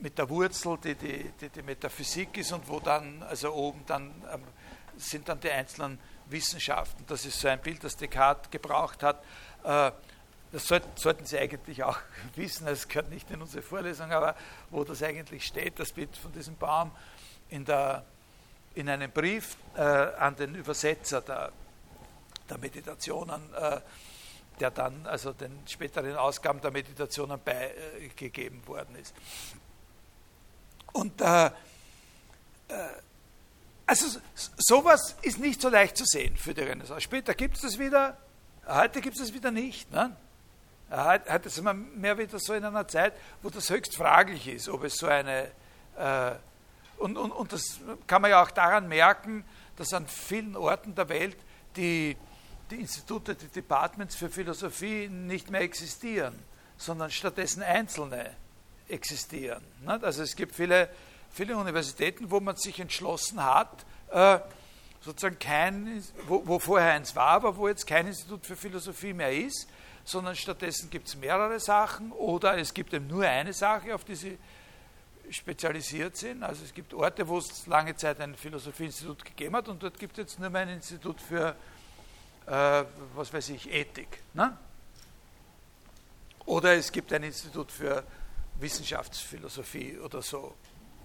mit der Wurzel, die die, die die Metaphysik ist und wo dann, also oben dann ähm, sind dann die einzelnen Wissenschaften. Das ist so ein Bild, das Descartes gebraucht hat. Äh, das sollten Sie eigentlich auch wissen, es gehört nicht in unsere Vorlesung, aber wo das eigentlich steht, das Bild von diesem Baum in, der, in einem Brief äh, an den Übersetzer der, der Meditationen äh, der dann also den späteren Ausgaben der Meditationen beigegeben worden ist. Und äh, äh, also sowas ist nicht so leicht zu sehen für die Renaissance. Später gibt es das wieder, heute gibt es das wieder nicht. Ne? Heute sind wir mehr wieder so in einer Zeit, wo das höchst fraglich ist, ob es so eine äh, und, und, und das kann man ja auch daran merken, dass an vielen Orten der Welt die die Institute, die Departments für Philosophie nicht mehr existieren, sondern stattdessen einzelne existieren. Also es gibt viele, viele Universitäten, wo man sich entschlossen hat, äh, sozusagen kein, wo, wo vorher eins war, aber wo jetzt kein Institut für Philosophie mehr ist, sondern stattdessen gibt es mehrere Sachen oder es gibt eben nur eine Sache, auf die sie spezialisiert sind. Also es gibt Orte, wo es lange Zeit ein Philosophieinstitut gegeben hat und dort gibt es jetzt nur mehr ein Institut für äh, was weiß ich, Ethik. Ne? Oder es gibt ein Institut für Wissenschaftsphilosophie oder so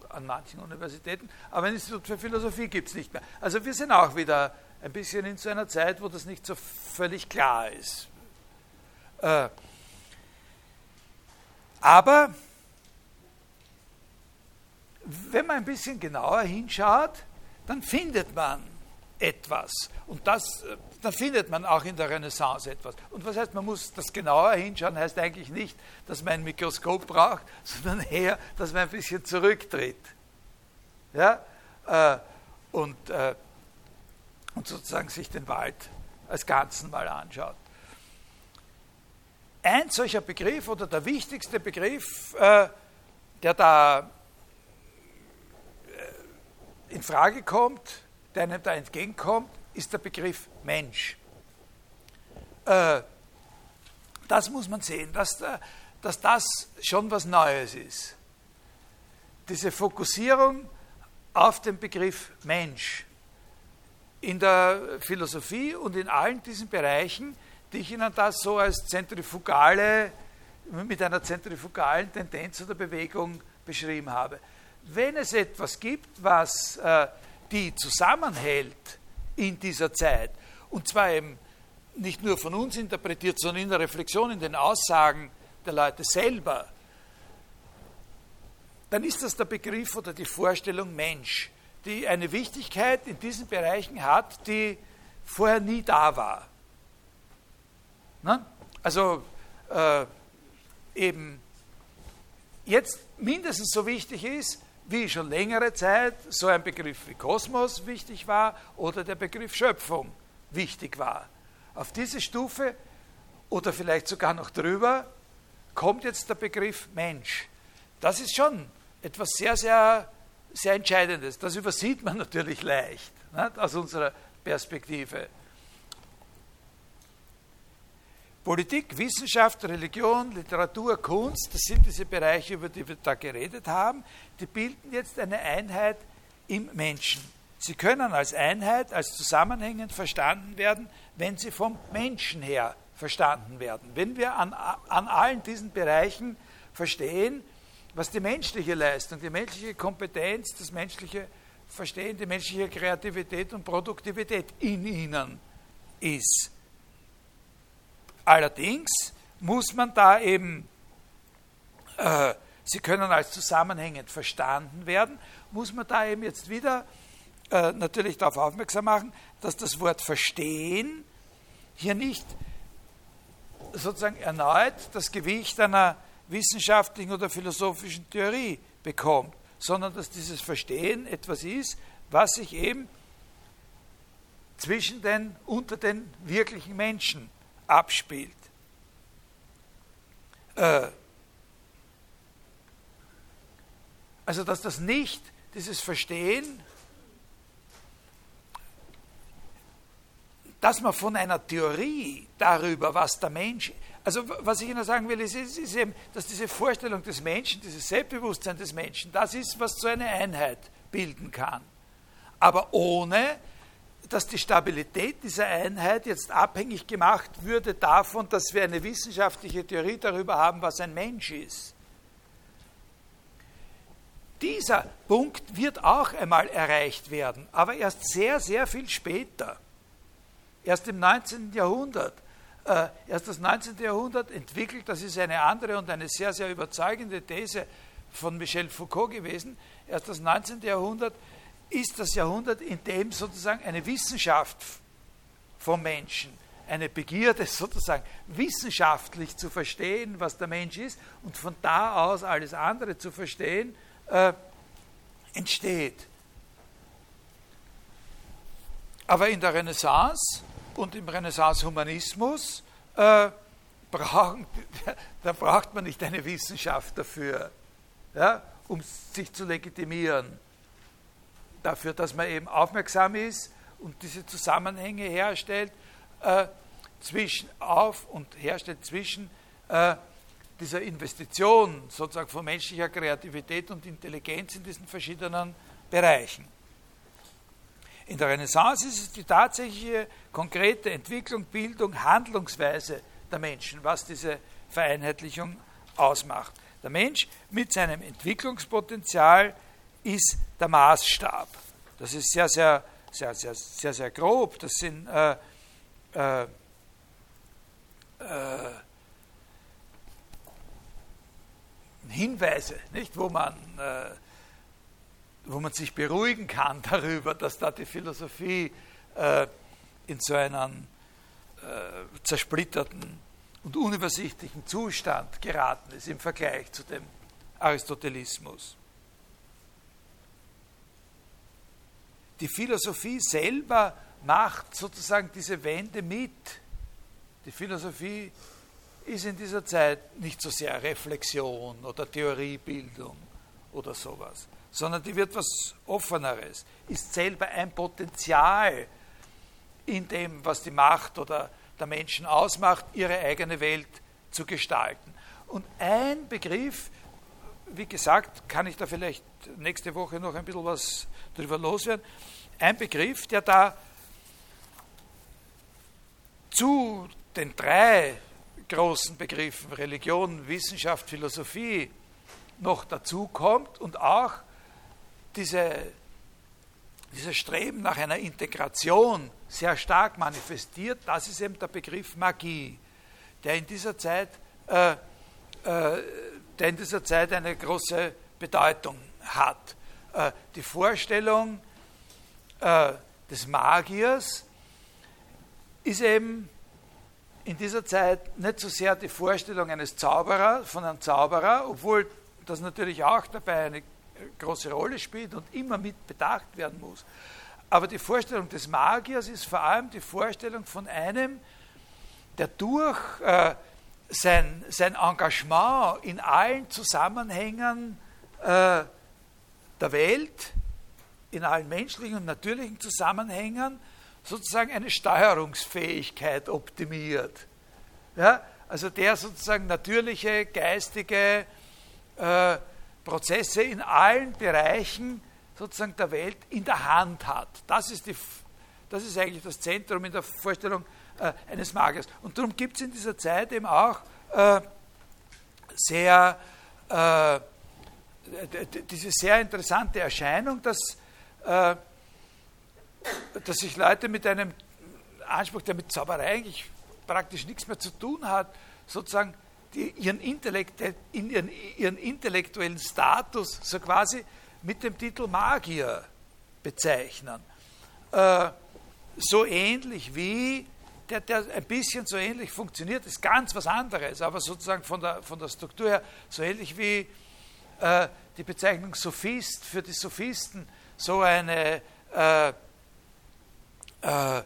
an manchen Universitäten, aber ein Institut für Philosophie gibt es nicht mehr. Also wir sind auch wieder ein bisschen in so einer Zeit, wo das nicht so völlig klar ist. Äh, aber wenn man ein bisschen genauer hinschaut, dann findet man etwas. Und das, äh, da findet man auch in der Renaissance etwas. Und was heißt, man muss das genauer hinschauen, heißt eigentlich nicht, dass man ein Mikroskop braucht, sondern eher, dass man ein bisschen zurücktritt. Ja? Äh, und, äh, und sozusagen sich den Wald als Ganzen mal anschaut. Ein solcher Begriff oder der wichtigste Begriff, der da in Frage kommt, der einem da entgegenkommt, ist der Begriff Mensch. Äh, das muss man sehen, dass, dass das schon was Neues ist. Diese Fokussierung auf den Begriff Mensch in der Philosophie und in allen diesen Bereichen, die ich Ihnen das so als zentrifugale, mit einer zentrifugalen Tendenz oder Bewegung beschrieben habe. Wenn es etwas gibt, was äh, die zusammenhält in dieser Zeit, und zwar eben nicht nur von uns interpretiert, sondern in der Reflexion, in den Aussagen der Leute selber, dann ist das der Begriff oder die Vorstellung Mensch, die eine Wichtigkeit in diesen Bereichen hat, die vorher nie da war. Ne? Also äh, eben jetzt mindestens so wichtig ist, wie schon längere Zeit so ein Begriff wie Kosmos wichtig war oder der Begriff Schöpfung wichtig war. Auf diese Stufe oder vielleicht sogar noch drüber kommt jetzt der Begriff Mensch. Das ist schon etwas sehr, sehr, sehr Entscheidendes. Das übersieht man natürlich leicht nicht, aus unserer Perspektive. Politik, Wissenschaft, Religion, Literatur, Kunst, das sind diese Bereiche, über die wir da geredet haben, die bilden jetzt eine Einheit im Menschen. Sie können als Einheit, als zusammenhängend verstanden werden, wenn sie vom Menschen her verstanden werden. Wenn wir an, an allen diesen Bereichen verstehen, was die menschliche Leistung, die menschliche Kompetenz, das menschliche Verstehen, die menschliche Kreativität und Produktivität in ihnen ist. Allerdings muss man da eben, äh, sie können als zusammenhängend verstanden werden, muss man da eben jetzt wieder äh, natürlich darauf aufmerksam machen, dass das Wort verstehen hier nicht sozusagen erneut das Gewicht einer wissenschaftlichen oder philosophischen Theorie bekommt, sondern dass dieses Verstehen etwas ist, was sich eben zwischen den, unter den wirklichen Menschen abspielt. Äh, also dass das nicht, dieses Verstehen, dass man von einer Theorie darüber, was der Mensch, also was ich Ihnen sagen will, ist, ist eben, dass diese Vorstellung des Menschen, dieses Selbstbewusstsein des Menschen, das ist, was so eine Einheit bilden kann. Aber ohne, dass die Stabilität dieser Einheit jetzt abhängig gemacht würde davon, dass wir eine wissenschaftliche Theorie darüber haben, was ein Mensch ist. Dieser Punkt wird auch einmal erreicht werden, aber erst sehr, sehr viel später. Erst im 19. Jahrhundert. Äh, erst das 19. Jahrhundert entwickelt, das ist eine andere und eine sehr, sehr überzeugende These von Michel Foucault gewesen, erst das 19. Jahrhundert ist das Jahrhundert, in dem sozusagen eine Wissenschaft vom Menschen, eine Begierde sozusagen wissenschaftlich zu verstehen, was der Mensch ist und von da aus alles andere zu verstehen, äh, entsteht. Aber in der Renaissance und im Renaissance-Humanismus äh, da braucht man nicht eine Wissenschaft dafür, ja, um sich zu legitimieren dafür, dass man eben aufmerksam ist und diese Zusammenhänge herstellt äh, zwischen auf und herstellt zwischen äh, dieser Investition sozusagen von menschlicher Kreativität und Intelligenz in diesen verschiedenen Bereichen. In der Renaissance ist es die tatsächliche konkrete Entwicklung, Bildung, Handlungsweise der Menschen, was diese Vereinheitlichung ausmacht. Der Mensch mit seinem Entwicklungspotenzial ist der Maßstab. Das ist sehr, sehr, sehr, sehr, sehr, sehr grob. Das sind äh, äh, äh, Hinweise, nicht, wo man, äh, wo man sich beruhigen kann darüber, dass da die Philosophie äh, in so einen äh, zersplitterten und unübersichtlichen Zustand geraten ist im Vergleich zu dem Aristotelismus. Die Philosophie selber macht sozusagen diese Wende mit. Die Philosophie ist in dieser Zeit nicht so sehr Reflexion oder Theoriebildung oder sowas, sondern die wird was Offeneres, ist selber ein Potenzial in dem, was die Macht oder der Menschen ausmacht, ihre eigene Welt zu gestalten. Und ein Begriff, wie gesagt, kann ich da vielleicht nächste Woche noch ein bisschen was drüber loswerden. Ein Begriff, der da zu den drei großen Begriffen Religion, Wissenschaft, Philosophie noch dazukommt und auch diese, dieses Streben nach einer Integration sehr stark manifestiert, das ist eben der Begriff Magie, der in dieser Zeit, äh, äh, der in dieser Zeit eine große Bedeutung hat. Äh, die Vorstellung äh, des Magiers ist eben in dieser Zeit nicht so sehr die Vorstellung eines Zauberers, von einem Zauberer, obwohl das natürlich auch dabei eine große Rolle spielt und immer mit bedacht werden muss. Aber die Vorstellung des Magiers ist vor allem die Vorstellung von einem, der durch äh, sein, sein Engagement in allen Zusammenhängen äh, der Welt, in allen menschlichen und natürlichen Zusammenhängen, sozusagen eine Steuerungsfähigkeit optimiert. Ja? Also der sozusagen natürliche, geistige äh, Prozesse in allen Bereichen sozusagen der Welt in der Hand hat. Das ist, die, das ist eigentlich das Zentrum in der Vorstellung äh, eines Magiers. Und darum gibt es in dieser Zeit eben auch äh, sehr, äh, diese sehr interessante Erscheinung, dass, äh, dass sich Leute mit einem Anspruch, der mit Zauberei eigentlich praktisch nichts mehr zu tun hat, sozusagen die, ihren, Intellekt, in ihren, ihren intellektuellen Status so quasi mit dem Titel Magier bezeichnen. Äh, so ähnlich wie, der, der ein bisschen so ähnlich funktioniert, ist ganz was anderes, aber sozusagen von der, von der Struktur her so ähnlich wie äh, die Bezeichnung Sophist für die Sophisten so eine äh, äh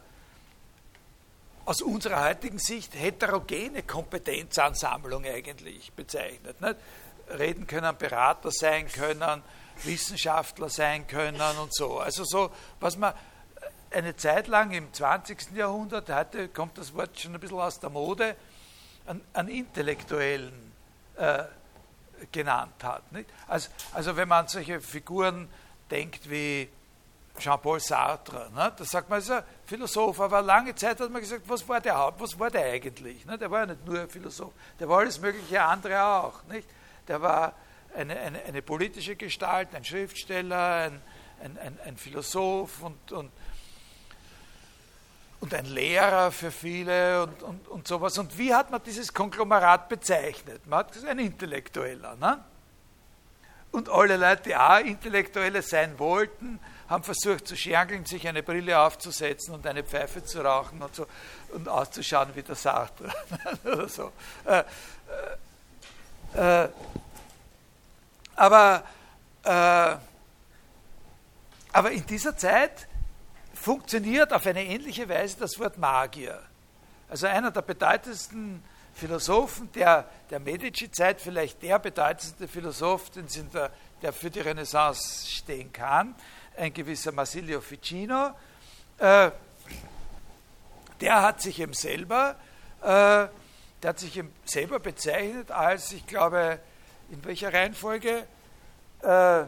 aus unserer heutigen Sicht heterogene Kompetenzansammlung eigentlich bezeichnet. Nicht? Reden können, Berater sein können, Wissenschaftler sein können und so. Also so, was man eine Zeit lang im 20. Jahrhundert, heute kommt das Wort schon ein bisschen aus der Mode, an, an Intellektuellen äh, genannt hat. Also, also wenn man an solche Figuren denkt wie Jean-Paul Sartre. Ne? Da sagt man, er ist ein Philosoph, aber lange Zeit hat man gesagt, was war der, was war der eigentlich? Ne? Der war ja nicht nur ein Philosoph, der war alles mögliche andere auch. Nicht? Der war eine, eine, eine politische Gestalt, ein Schriftsteller, ein, ein, ein, ein Philosoph und, und, und ein Lehrer für viele und, und, und sowas. Und wie hat man dieses Konglomerat bezeichnet? Man hat gesagt, ein Intellektueller. Ne? Und alle Leute, die auch Intellektuelle sein wollten, haben versucht zu schergeln, sich eine Brille aufzusetzen und eine Pfeife zu rauchen und, so, und auszuschauen wie der Sartre. oder so. Äh, äh, äh, aber, äh, aber in dieser Zeit funktioniert auf eine ähnliche Weise das Wort Magier. Also einer der bedeutendsten Philosophen der, der Medici-Zeit, vielleicht der bedeutendste Philosoph, den der, der für die Renaissance stehen kann, ein gewisser Marsilio Ficino, äh, der hat sich eben selber, äh, der hat sich eben selber bezeichnet als, ich glaube, in welcher Reihenfolge äh,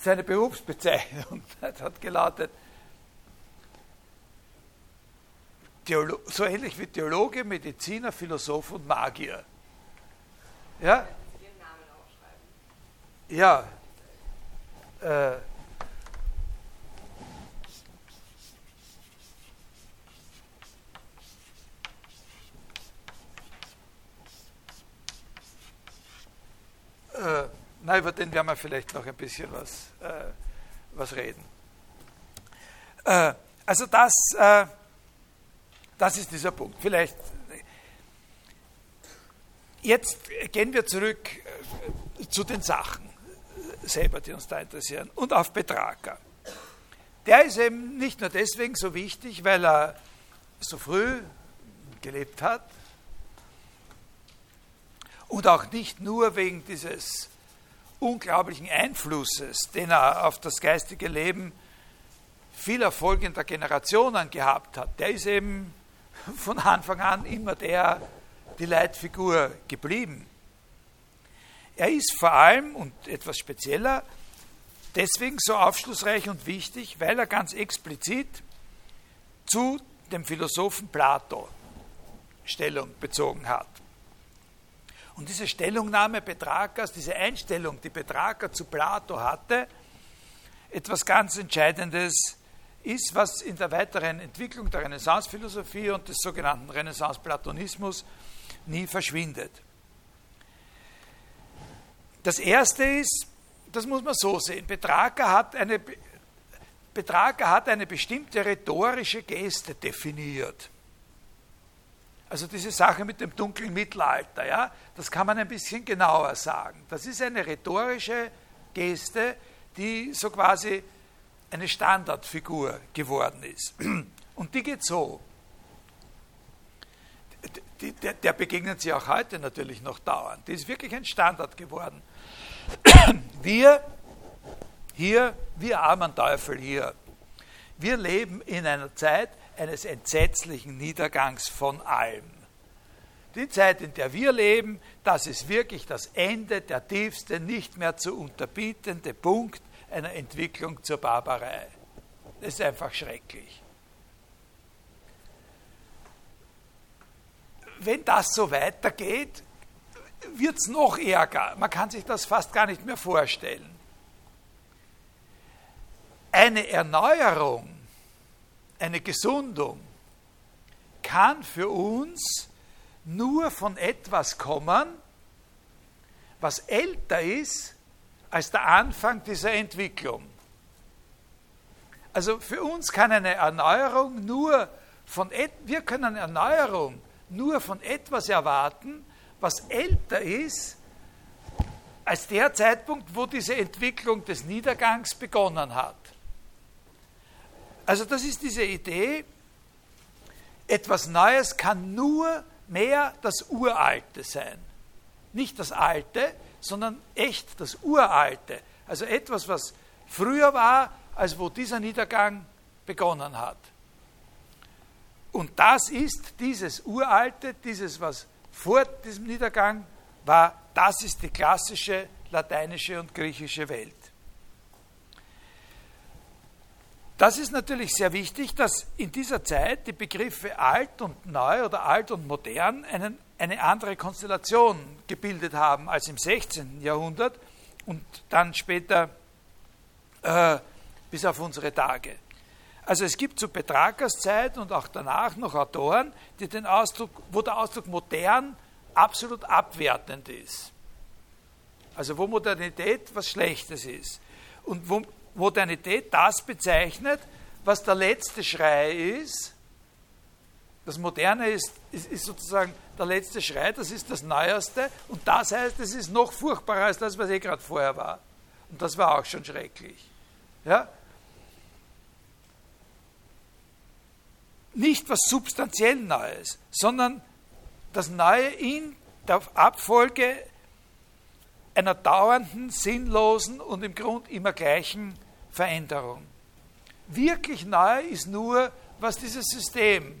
seine Berufsbezeichnung hat gelautet, Theolo so ähnlich wie Theologe, Mediziner, Philosoph und Magier. Ja? Ja, äh, äh, na, über den werden wir vielleicht noch ein bisschen was, äh, was reden. Äh, also das, äh, das ist dieser Punkt. Vielleicht jetzt gehen wir zurück äh, zu den Sachen selber, die uns da interessieren, und auf Petrarca. Der ist eben nicht nur deswegen so wichtig, weil er so früh gelebt hat und auch nicht nur wegen dieses unglaublichen Einflusses, den er auf das geistige Leben vieler folgender Generationen gehabt hat. Der ist eben von Anfang an immer der, die Leitfigur geblieben. Er ist vor allem und etwas spezieller deswegen so aufschlussreich und wichtig, weil er ganz explizit zu dem Philosophen Plato Stellung bezogen hat. Und diese Stellungnahme Petrakas, diese Einstellung, die Petrarca zu Plato hatte, etwas ganz Entscheidendes ist, was in der weiteren Entwicklung der Renaissance-Philosophie und des sogenannten Renaissance-Platonismus nie verschwindet. Das erste ist, das muss man so sehen, Petrarca hat eine, Petrarca hat eine bestimmte rhetorische Geste definiert. Also diese Sache mit dem dunklen Mittelalter, ja, das kann man ein bisschen genauer sagen. Das ist eine rhetorische Geste, die so quasi eine Standardfigur geworden ist. Und die geht so. der, der begegnet sie auch heute natürlich noch dauernd. Die ist wirklich ein Standard geworden. Wir hier, wir armen Teufel hier, wir leben in einer Zeit eines entsetzlichen Niedergangs von allem. Die Zeit, in der wir leben, das ist wirklich das Ende, der tiefste, nicht mehr zu unterbietende Punkt einer Entwicklung zur Barbarei. Das ist einfach schrecklich. Wenn das so weitergeht, wird es noch ärger. Man kann sich das fast gar nicht mehr vorstellen. Eine Erneuerung, eine Gesundung kann für uns nur von etwas kommen, was älter ist als der Anfang dieser Entwicklung. Also für uns kann eine Erneuerung nur von, wir können Erneuerung nur von etwas erwarten, was älter ist als der Zeitpunkt, wo diese Entwicklung des Niedergangs begonnen hat. Also das ist diese Idee, etwas Neues kann nur mehr das Uralte sein. Nicht das Alte, sondern echt das Uralte. Also etwas, was früher war, als wo dieser Niedergang begonnen hat. Und das ist dieses Uralte, dieses, was vor diesem Niedergang war, das ist die klassische lateinische und griechische Welt. Das ist natürlich sehr wichtig, dass in dieser Zeit die Begriffe alt und neu oder alt und modern einen, eine andere Konstellation gebildet haben als im 16. Jahrhundert und dann später äh, bis auf unsere Tage. Also es gibt zu Petrarkas Zeit und auch danach noch Autoren, die den Ausdruck, wo der Ausdruck modern absolut abwertend ist. Also wo Modernität was Schlechtes ist. Und wo Modernität das bezeichnet, was der letzte Schrei ist. Das Moderne ist, ist, ist, sozusagen der letzte Schrei, das ist das Neueste. Und das heißt, es ist noch furchtbarer als das, was eh gerade vorher war. Und das war auch schon schrecklich. Ja? nicht was substanziell Neues, sondern das Neue in der Abfolge einer dauernden, sinnlosen und im Grund immer gleichen Veränderung. Wirklich neu ist nur, was dieses System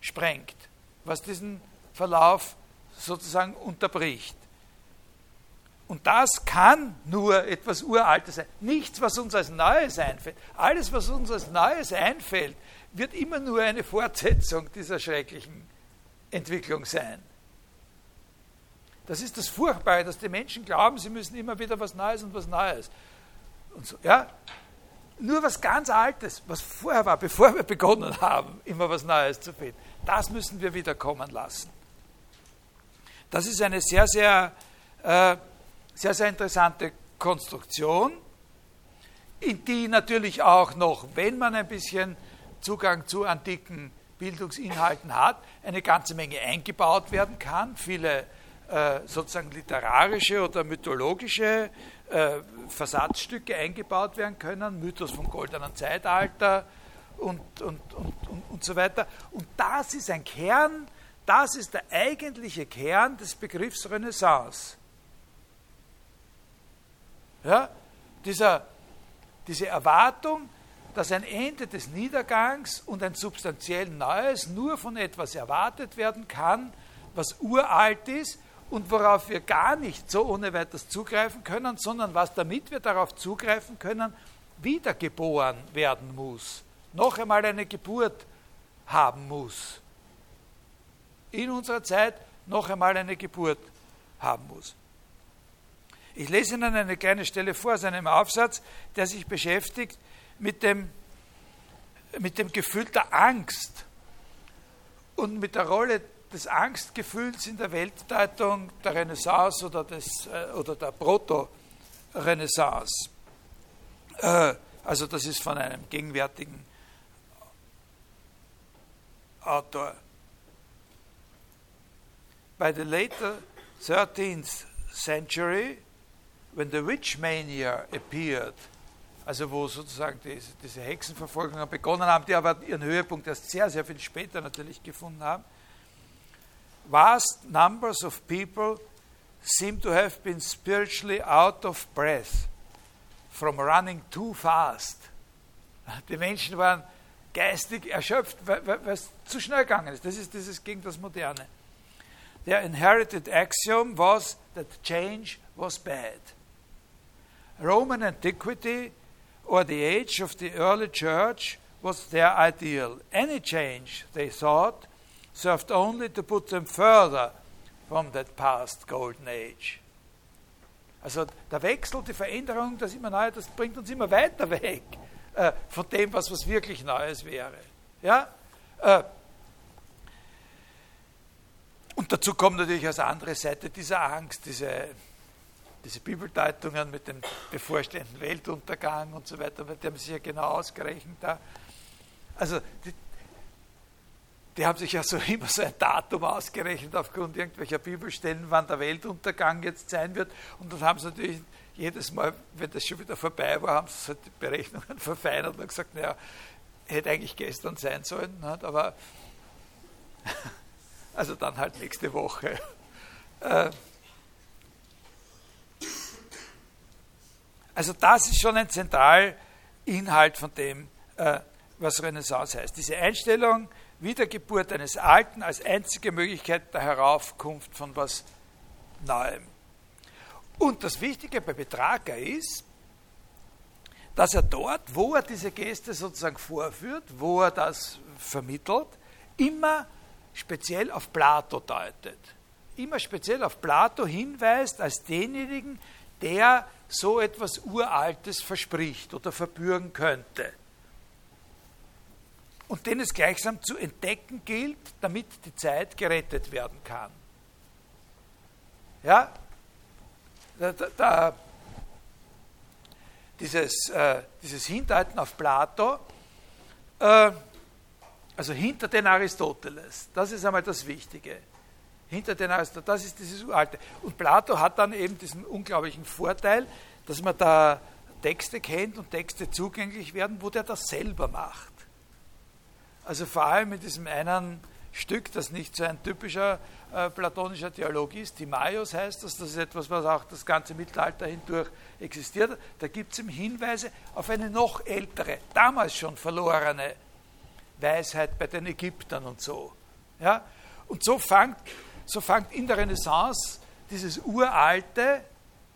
sprengt, was diesen Verlauf sozusagen unterbricht. Und das kann nur etwas Uraltes sein. Nichts, was uns als Neues einfällt. Alles, was uns als Neues einfällt, wird immer nur eine Fortsetzung dieser schrecklichen Entwicklung sein. Das ist das Furchtbare, dass die Menschen glauben, sie müssen immer wieder was Neues und was Neues. Und so, ja? Nur was ganz Altes, was vorher war, bevor wir begonnen haben, immer was Neues zu finden, das müssen wir wieder kommen lassen. Das ist eine sehr, sehr, äh, sehr, sehr interessante Konstruktion, in die natürlich auch noch, wenn man ein bisschen Zugang zu antiken Bildungsinhalten hat, eine ganze Menge eingebaut werden kann, viele äh, sozusagen literarische oder mythologische äh, Versatzstücke eingebaut werden können, Mythos vom goldenen Zeitalter und, und, und, und, und so weiter. Und das ist ein Kern, das ist der eigentliche Kern des Begriffs Renaissance. Ja? Dieser, diese Erwartung, dass ein Ende des Niedergangs und ein substanziell Neues nur von etwas erwartet werden kann, was uralt ist und worauf wir gar nicht so ohne weiteres zugreifen können, sondern was, damit wir darauf zugreifen können, wiedergeboren werden muss, noch einmal eine Geburt haben muss. In unserer Zeit noch einmal eine Geburt haben muss. Ich lese Ihnen eine kleine Stelle vor aus einem Aufsatz, der sich beschäftigt mit dem, mit dem Gefühl der Angst und mit der Rolle des Angstgefühls in der Weltdeutung der Renaissance oder, des, äh, oder der Proto-Renaissance. Äh, also das ist von einem gegenwärtigen Autor by the later 13th century, when the witch mania appeared, also wo sozusagen diese, diese Hexenverfolgungen begonnen haben, die aber ihren Höhepunkt erst sehr, sehr viel später natürlich gefunden haben, vast numbers of people seem to have been spiritually out of breath from running too fast. Die Menschen waren geistig erschöpft, weil, es zu schnell gegangen ist. Das ist dieses gegen das Moderne. Their inherited axiom was that change was bad. Roman antiquity or the age of the early church was their ideal. Any change, they thought, served only to put them further from that past golden age. Also der Wechsel, die Veränderung, das immer Neue, das bringt uns immer weiter weg äh, von dem, was, was wirklich Neues wäre. Ja? Äh, und dazu kommt natürlich als andere Seite dieser Angst, diese, diese Bibeldeutungen mit dem bevorstehenden Weltuntergang und so weiter, die haben sich ja genau ausgerechnet da. Also die, die haben sich ja so immer so ein Datum ausgerechnet aufgrund irgendwelcher Bibelstellen, wann der Weltuntergang jetzt sein wird. Und dann haben sie natürlich jedes Mal, wenn das schon wieder vorbei war, haben sie halt die Berechnungen verfeinert und gesagt, naja, hätte eigentlich gestern sein sollen, aber also dann halt nächste Woche. Äh, also das ist schon ein Zentralinhalt von dem, äh, was Renaissance heißt. Diese Einstellung, Wiedergeburt eines Alten als einzige Möglichkeit der Heraufkunft von was Neuem. Und das Wichtige bei Betrager ist, dass er dort, wo er diese Geste sozusagen vorführt, wo er das vermittelt, immer speziell auf Plato deutet. Immer speziell auf Plato hinweist als denjenigen, der so etwas Uraltes verspricht oder verbürgen könnte. Und den es gleichsam zu entdecken gilt, damit die Zeit gerettet werden kann. Ja, da, da, dieses, äh, dieses Hindeuten auf Plato, äh, also hinter den Aristoteles, das ist einmal das Wichtige. Hinter den Aristoteles, das ist dieses Uralte. Und Plato hat dann eben diesen unglaublichen Vorteil, dass man da Texte kennt und Texte zugänglich werden, wo der das selber macht. Also vor allem in diesem einen Stück, das nicht so ein typischer äh, platonischer Theologie ist, Timaeus heißt das, das ist etwas, was auch das ganze Mittelalter hindurch existiert. Da gibt es ihm Hinweise auf eine noch ältere, damals schon verlorene Weisheit bei den Ägyptern und so. Ja? Und so fängt, so in der Renaissance dieses Uralte,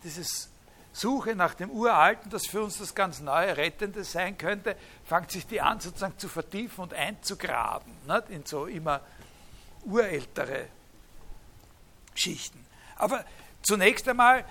dieses Suche nach dem Uralten, das für uns das ganz neue, Rettende sein könnte, fängt sich die an, sozusagen zu vertiefen und einzugraben nicht? in so immer urältere Schichten. Aber zunächst einmal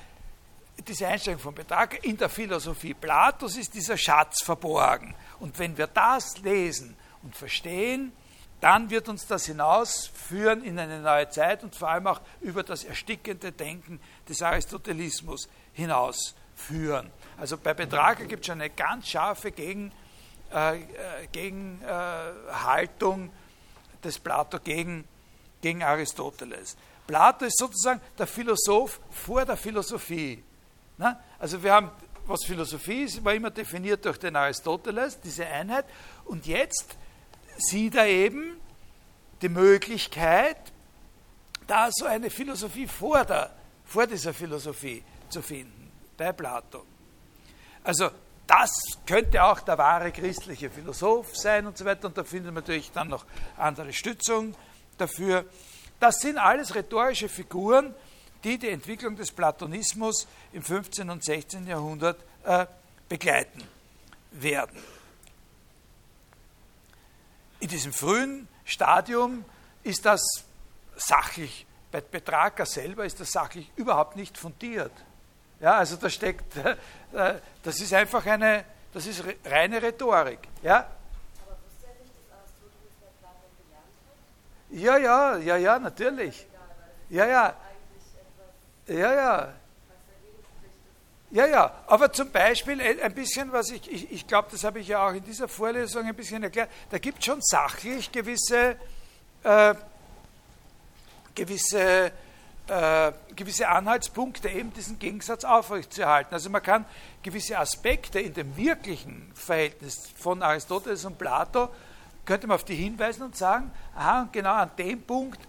diese Einstellung von Betrag in der Philosophie Platos ist dieser Schatz verborgen. Und wenn wir das lesen und verstehen, dann wird uns das hinausführen in eine neue Zeit und vor allem auch über das erstickende Denken des Aristotelismus hinausführen. Also bei Betrager gibt es schon eine ganz scharfe Gegen, äh, äh Gegenhaltung äh, des Plato gegen, gegen Aristoteles. Plato ist sozusagen der Philosoph vor der Philosophie. Na? Also wir haben, was Philosophie ist, war immer definiert durch den Aristoteles, diese Einheit. Und jetzt sieht er eben die Möglichkeit, da so eine Philosophie vor, der, vor dieser Philosophie zu finden, bei Plato. Also das könnte auch der wahre christliche Philosoph sein und so weiter. Und da findet man natürlich dann noch andere Stützung dafür. Das sind alles rhetorische Figuren, die die Entwicklung des Platonismus im 15. und 16. Jahrhundert äh, begleiten werden. In diesem frühen Stadium ist das sachlich, bei Petrarca selber ist das sachlich überhaupt nicht fundiert. Ja, also da steckt, äh, das ist einfach eine, das ist reine Rhetorik. Ja? Ja, ja, ja, ja, natürlich. Ja, ja. Ja, ja. Ja, ja, aber zum Beispiel ein bisschen, was ich, ich, ich glaube, das habe ich ja auch in dieser Vorlesung ein bisschen erklärt, da gibt es schon sachlich gewisse, äh, gewisse äh, gewisse Anhaltspunkte, eben diesen Gegensatz aufrechtzuerhalten. Also man kann gewisse Aspekte in dem wirklichen Verhältnis von Aristoteles und Plato, könnte man auf die hinweisen und sagen, aha, genau an dem Punkt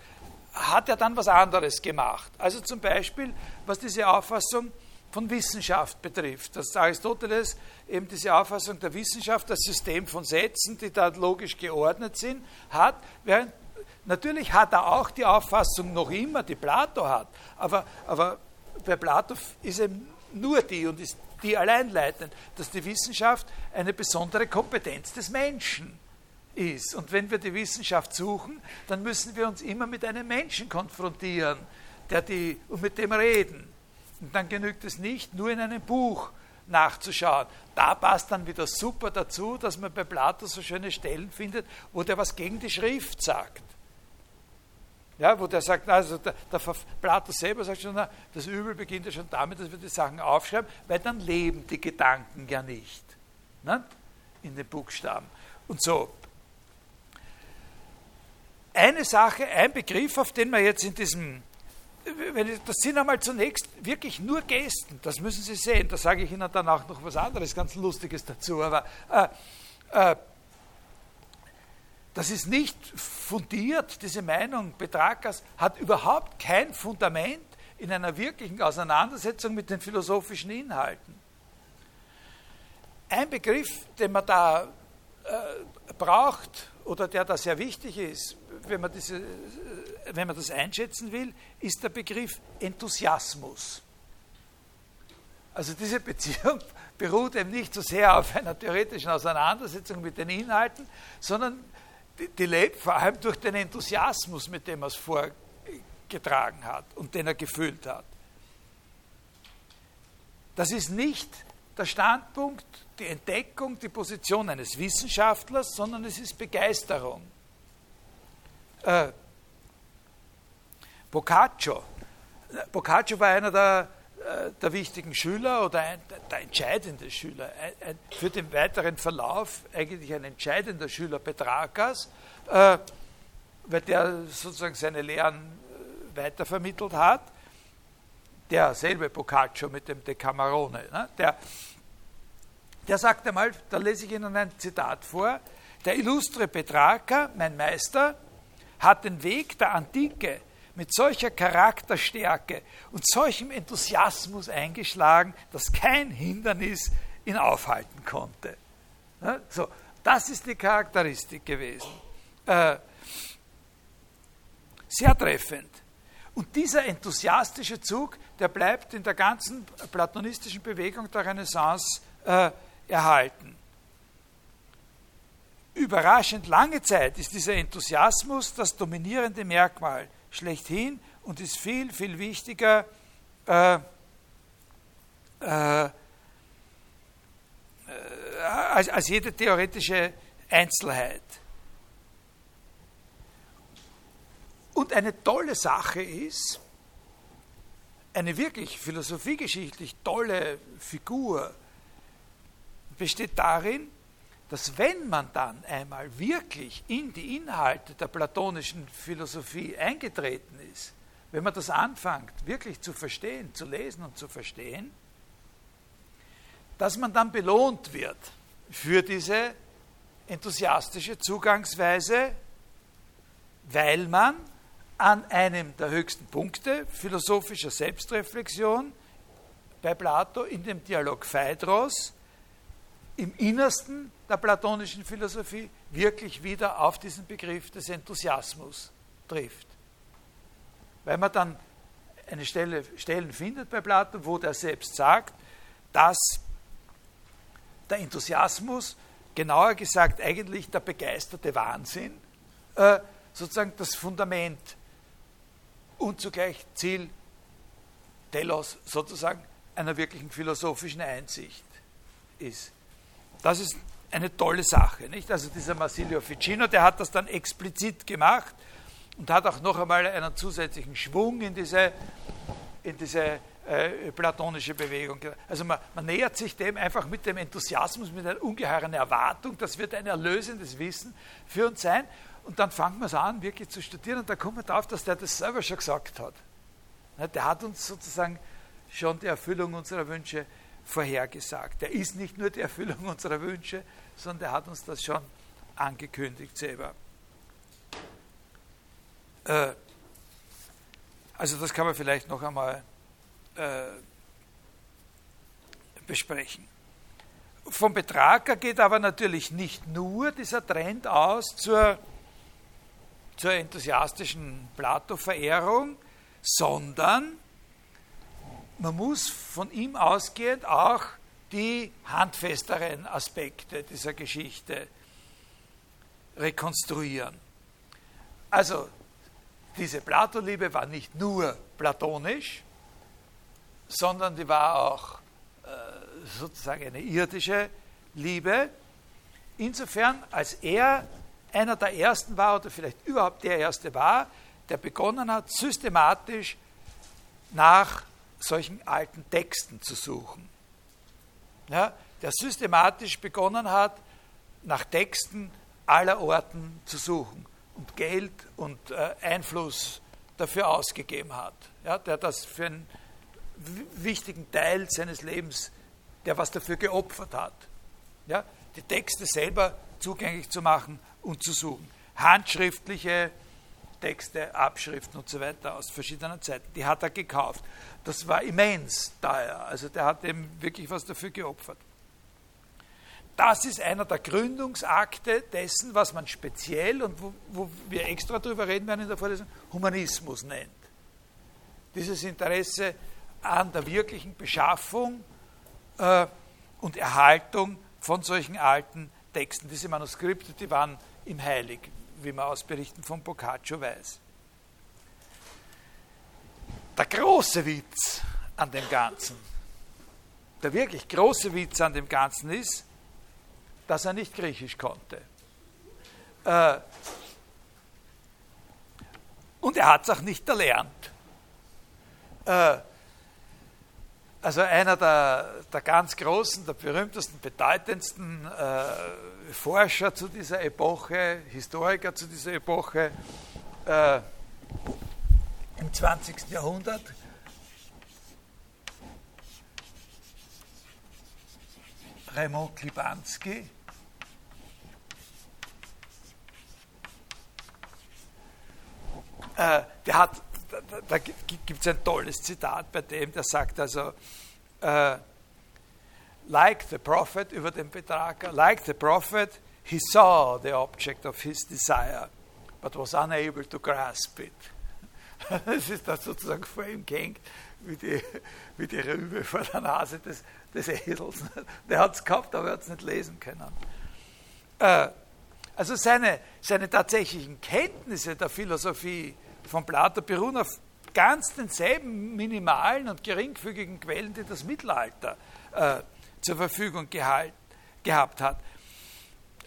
hat er dann was anderes gemacht. Also zum Beispiel, was diese Auffassung von Wissenschaft betrifft, dass Aristoteles eben diese Auffassung der Wissenschaft, das System von Sätzen, die da logisch geordnet sind, hat, während Natürlich hat er auch die Auffassung noch immer, die Plato hat, aber, aber bei Plato ist eben nur die und ist die allein leitend, dass die Wissenschaft eine besondere Kompetenz des Menschen ist. Und wenn wir die Wissenschaft suchen, dann müssen wir uns immer mit einem Menschen konfrontieren, der die, und mit dem reden. Und dann genügt es nicht, nur in einem Buch nachzuschauen. Da passt dann wieder super dazu, dass man bei Plato so schöne Stellen findet, wo der was gegen die Schrift sagt. Ja, wo der sagt, also der, der Plato selber sagt schon, na, das Übel beginnt ja schon damit, dass wir die Sachen aufschreiben, weil dann leben die Gedanken ja nicht ne? in den Buchstaben. Und so. Eine Sache, ein Begriff, auf den man jetzt in diesem, das sind einmal zunächst wirklich nur Gesten, das müssen Sie sehen, da sage ich Ihnen dann auch noch was anderes, ganz Lustiges dazu, aber äh, äh, das ist nicht fundiert, diese Meinung Petrakas hat überhaupt kein Fundament in einer wirklichen Auseinandersetzung mit den philosophischen Inhalten. Ein Begriff, den man da äh, braucht oder der da sehr wichtig ist, wenn man, diese, wenn man das einschätzen will, ist der Begriff Enthusiasmus. Also diese Beziehung beruht eben nicht so sehr auf einer theoretischen Auseinandersetzung mit den Inhalten, sondern die, lebt vor allem durch den Enthusiasmus, mit dem er es vorgetragen hat und den er gefühlt hat. Das ist nicht der Standpunkt, die Entdeckung, die Position eines Wissenschaftlers, sondern es ist Begeisterung. Äh, Boccaccio. Boccaccio war einer der der wichtigen Schüler oder ein, der entscheidende Schüler, ein, ein, für den weiteren Verlauf eigentlich ein entscheidender Schüler Petrakas, äh, weil der sozusagen seine Lehren äh, weitervermittelt hat. Der selbe Boccaccio mit dem Decamerone, ne? der, der sagt einmal, da lese ich Ihnen ein Zitat vor, der illustre Petrarca, mein Meister, hat den Weg der Antike mit solcher Charakterstärke und solchem Enthusiasmus eingeschlagen, dass kein Hindernis ihn aufhalten konnte. So, das ist die Charakteristik gewesen. Äh, sehr treffend. Und dieser enthusiastische Zug, der bleibt in der ganzen platonistischen Bewegung der Renaissance äh, erhalten. Überraschend lange Zeit ist dieser Enthusiasmus das dominierende Merkmal schlechthin und ist viel, viel wichtiger äh, äh, als, als jede theoretische Einzelheit. Und eine tolle Sache ist, eine wirklich philosophiegeschichtlich tolle Figur besteht darin, dass wenn man dann einmal wirklich in die Inhalte der platonischen Philosophie eingetreten ist, wenn man das anfängt, wirklich zu verstehen, zu lesen und zu verstehen, dass man dann belohnt wird für diese enthusiastische Zugangsweise, weil man an einem der höchsten Punkte philosophischer Selbstreflexion bei Plato in dem Dialog Phaedros im Innersten der platonischen Philosophie wirklich wieder auf diesen Begriff des Enthusiasmus trifft. Weil man dann eine Stelle, Stellen findet bei Platon, wo der selbst sagt, dass der Enthusiasmus, genauer gesagt eigentlich der begeisterte Wahnsinn, äh, sozusagen das Fundament und zugleich Ziel, Telos sozusagen einer wirklichen philosophischen Einsicht ist. Das ist eine tolle Sache. Nicht? Also dieser Marsilio Ficino, der hat das dann explizit gemacht und hat auch noch einmal einen zusätzlichen Schwung in diese, in diese äh, platonische Bewegung. Also man, man, nähert sich dem einfach mit dem Enthusiasmus, mit einer ungeheuren Erwartung, das wird ein erlösendes Wissen für uns sein. Und dann fangen wir es an, wirklich zu studieren und da kommt man darauf, dass der das selber schon gesagt hat. Der hat uns sozusagen schon die Erfüllung unserer Wünsche vorhergesagt. Er ist nicht nur die Erfüllung unserer Wünsche, sondern er hat uns das schon angekündigt selber. Äh, also das kann man vielleicht noch einmal äh, besprechen. Vom Betrager geht aber natürlich nicht nur dieser Trend aus zur, zur enthusiastischen Plato-Verehrung, sondern man muss von ihm ausgehend auch die handfesteren Aspekte dieser Geschichte rekonstruieren. Also diese Plato-Liebe war nicht nur platonisch, sondern die war auch äh, sozusagen eine irdische Liebe. Insofern, als er einer der ersten war oder vielleicht überhaupt der erste war, der begonnen hat, systematisch nach solchen alten Texten zu suchen. Ja, der systematisch begonnen hat, nach Texten aller Orten zu suchen und Geld und äh, Einfluss dafür ausgegeben hat. Ja, der das für einen wichtigen Teil seines Lebens, der was dafür geopfert hat. Ja, die Texte selber zugänglich zu machen und zu suchen. Handschriftliche Texte, Abschriften und so weiter aus verschiedenen Zeiten, die hat er gekauft. Das war immens teuer. Also der hat eben wirklich was dafür geopfert. Das ist einer der Gründungsakte dessen, was man speziell und wo, wo wir extra darüber reden werden in der Vorlesung, Humanismus nennt. Dieses Interesse an der wirklichen Beschaffung äh, und Erhaltung von solchen alten Texten. Diese Manuskripte, die waren im Heilig, wie man aus Berichten von Boccaccio weiß. Der große Witz an dem Ganzen, der wirklich große Witz an dem Ganzen ist, dass er nicht Griechisch konnte. Äh, und er hat es auch nicht erlernt. Äh, also einer der, der, ganz großen, der berühmtesten, bedeutendsten äh, Forscher zu dieser Epoche, Historiker zu dieser Epoche äh, im 20. Jahrhundert, Raymond Klibanski, äh, der hat, da, da gibt es ein tolles Zitat bei dem, der sagt also, äh, like the prophet über den Betrager, like the prophet, he saw the object of his desire, but was unable to grasp it. Das ist das sozusagen vor ihm gehängt, wie die, wie die Rübe vor der Nase des, des Edels. Der hat es gehabt, aber er hat es nicht lesen können. Äh, also seine, seine tatsächlichen Kenntnisse der Philosophie von Plato beruhen auf ganz denselben minimalen und geringfügigen Quellen, die das Mittelalter äh, zur Verfügung gehalt, gehabt hat.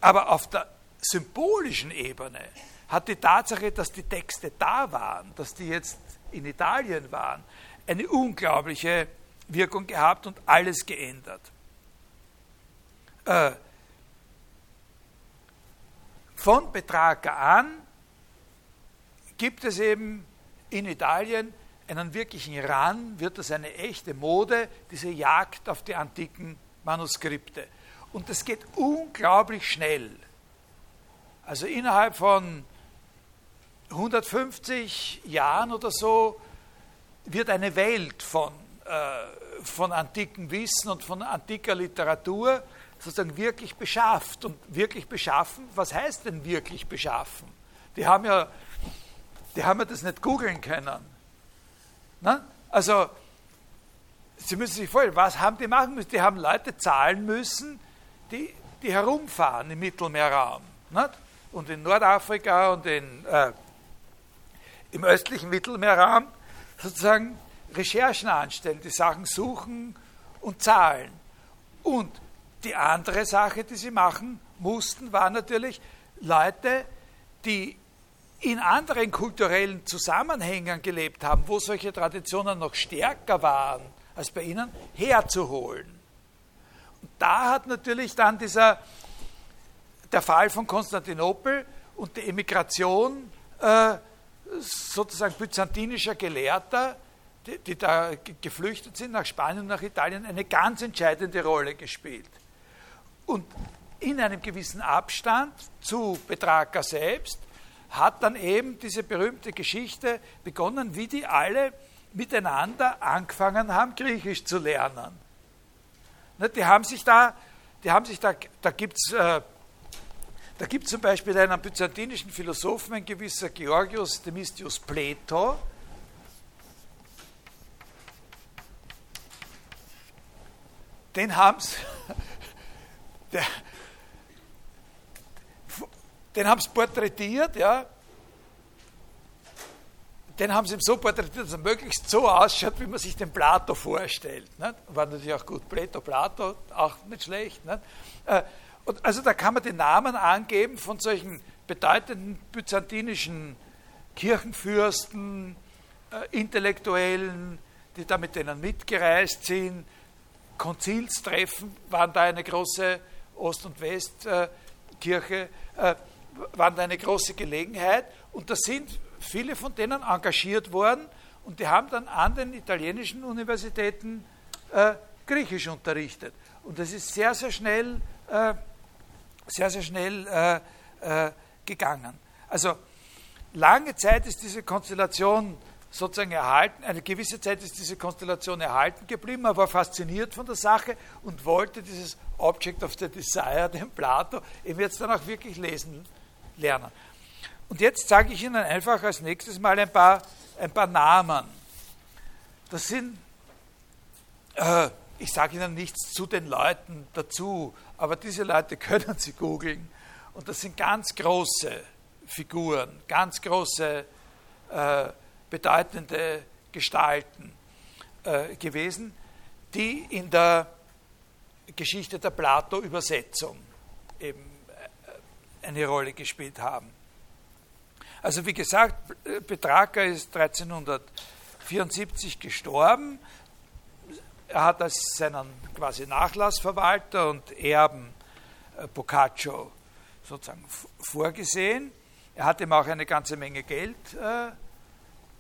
Aber auf der symbolischen Ebene hat die Tatsache, dass die Texte da waren, dass die jetzt in Italien waren, eine unglaubliche Wirkung gehabt und alles geändert. Äh, von Petrarca an gibt es eben in Italien einen wirklichen Ran, wird das eine echte Mode, diese Jagd auf die antiken Manuskripte. Und das geht unglaublich schnell. Also innerhalb von 150 Jahren oder so wird eine Welt von, äh, von antikem Wissen und von antiker Literatur sozusagen wirklich beschafft. Und wirklich beschaffen, was heißt denn wirklich beschaffen? Die haben ja die haben ja das nicht googeln können. Na? Also, Sie müssen sich vorstellen, was haben die machen müssen? Die haben Leute zahlen müssen, die, die herumfahren im Mittelmeerraum. Nicht? Und in Nordafrika und in, äh, im östlichen Mittelmeerraum sozusagen Recherchen anstellen, die Sachen suchen und zahlen. Und die andere Sache, die sie machen mussten, war natürlich Leute, die in anderen kulturellen Zusammenhängen gelebt haben, wo solche Traditionen noch stärker waren als bei ihnen, herzuholen. Und da hat natürlich dann dieser, der Fall von Konstantinopel und die Emigration äh, sozusagen byzantinischer Gelehrter die, die da geflüchtet sind nach Spanien und nach Italien, eine ganz entscheidende Rolle gespielt. Und in einem gewissen Abstand zu Petrarca selbst hat dann eben diese berühmte Geschichte begonnen, wie die alle miteinander angefangen haben, Griechisch zu lernen. Ne, die haben sich da, die haben sich da, da gibt es äh, da gibt zum Beispiel einen byzantinischen Philosophen, ein gewisser Georgios Themistius Plato, den haben sie, den haben sie porträtiert, ja, den haben sie ihm so porträtiert, dass er möglichst so ausschaut, wie man sich den Plato vorstellt. Nicht? War natürlich auch gut. Plato, Plato, auch nicht schlecht. Nicht? Äh, und also da kann man den Namen angeben von solchen bedeutenden byzantinischen Kirchenfürsten, äh, Intellektuellen, die da mit denen mitgereist sind. Konzilstreffen waren da eine große Ost- und Westkirche, äh, waren da eine große Gelegenheit. Und da sind viele von denen engagiert worden und die haben dann an den italienischen Universitäten äh, Griechisch unterrichtet. Und das ist sehr, sehr schnell, äh, sehr, sehr schnell äh, äh gegangen. Also lange Zeit ist diese Konstellation sozusagen erhalten, eine gewisse Zeit ist diese Konstellation erhalten geblieben, er war fasziniert von der Sache und wollte dieses Object of the Desire, den Plato, eben jetzt dann auch wirklich lesen lernen. Und jetzt sage ich Ihnen einfach als nächstes mal ein paar, ein paar Namen. Das sind, äh, ich sage Ihnen nichts zu den Leuten dazu, aber diese Leute können Sie googeln. Und das sind ganz große Figuren, ganz große, äh, bedeutende Gestalten äh, gewesen, die in der Geschichte der Plato-Übersetzung eben eine Rolle gespielt haben. Also wie gesagt, Petrarca ist 1374 gestorben. Er hat als seinen quasi Nachlassverwalter und Erben äh, Boccaccio sozusagen vorgesehen. Er hat ihm auch eine ganze Menge Geld äh,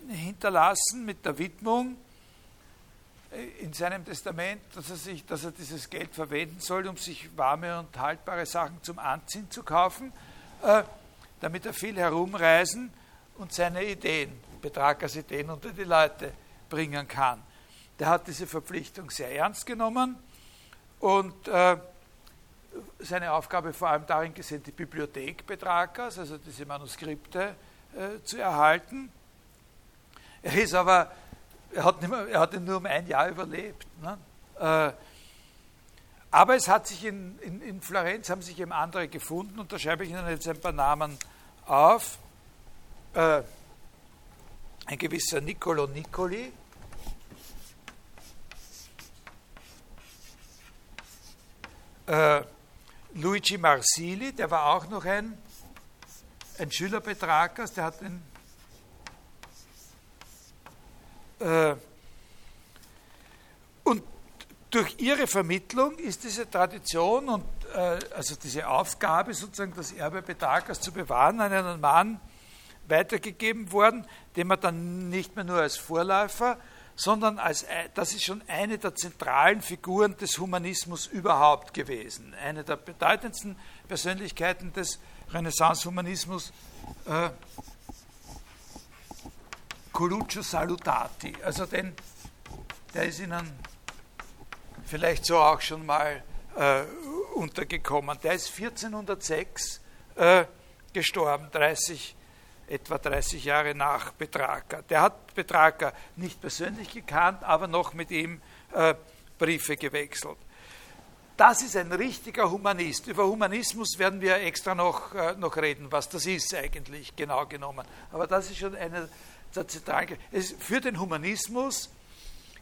hinterlassen mit der Widmung in seinem Testament, dass er, sich, dass er dieses Geld verwenden soll, um sich warme und haltbare Sachen zum Anziehen zu kaufen. Äh, damit er viel herumreisen und seine Ideen, Betragas Ideen unter die Leute bringen kann. Der hat diese Verpflichtung sehr ernst genommen und äh, seine Aufgabe vor allem darin gesehen, die Bibliothek Betragas, also diese Manuskripte äh, zu erhalten. Er ist aber, er hat, mehr, er hat nur um ein Jahr überlebt. Ne? Äh, aber es hat sich in, in, in Florenz haben sich eben andere gefunden und da schreibe ich Ihnen jetzt ein paar Namen auf. Äh, ein gewisser Niccolo Niccoli, äh, Luigi Marsili, der war auch noch ein, ein Schüler Petrarcas, der hat den äh, und durch ihre Vermittlung ist diese Tradition und äh, also diese Aufgabe, sozusagen das Erbe Petrarchas zu bewahren, an einen Mann weitergegeben worden, den man dann nicht mehr nur als Vorläufer, sondern als, das ist schon eine der zentralen Figuren des Humanismus überhaupt gewesen. Eine der bedeutendsten Persönlichkeiten des Renaissance-Humanismus, äh, Coluccio Salutati. Also den, der ist Ihnen vielleicht so auch schon mal äh, untergekommen. Der ist 1406 äh, gestorben, 30, etwa 30 Jahre nach Petrarca. Der hat Petrarca nicht persönlich gekannt, aber noch mit ihm äh, Briefe gewechselt. Das ist ein richtiger Humanist. Über Humanismus werden wir extra noch, äh, noch reden, was das ist eigentlich genau genommen. Aber das ist schon eine. Für den Humanismus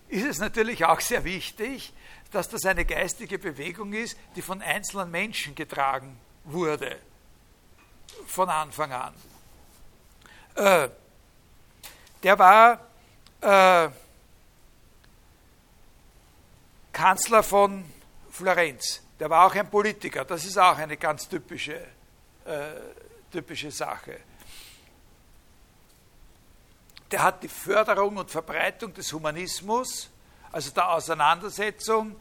ist es natürlich auch sehr wichtig, dass das eine geistige Bewegung ist, die von einzelnen Menschen getragen wurde, von Anfang an. Äh, der war äh, Kanzler von Florenz. Der war auch ein Politiker. Das ist auch eine ganz typische, äh, typische Sache. Der hat die Förderung und Verbreitung des Humanismus, also der Auseinandersetzung,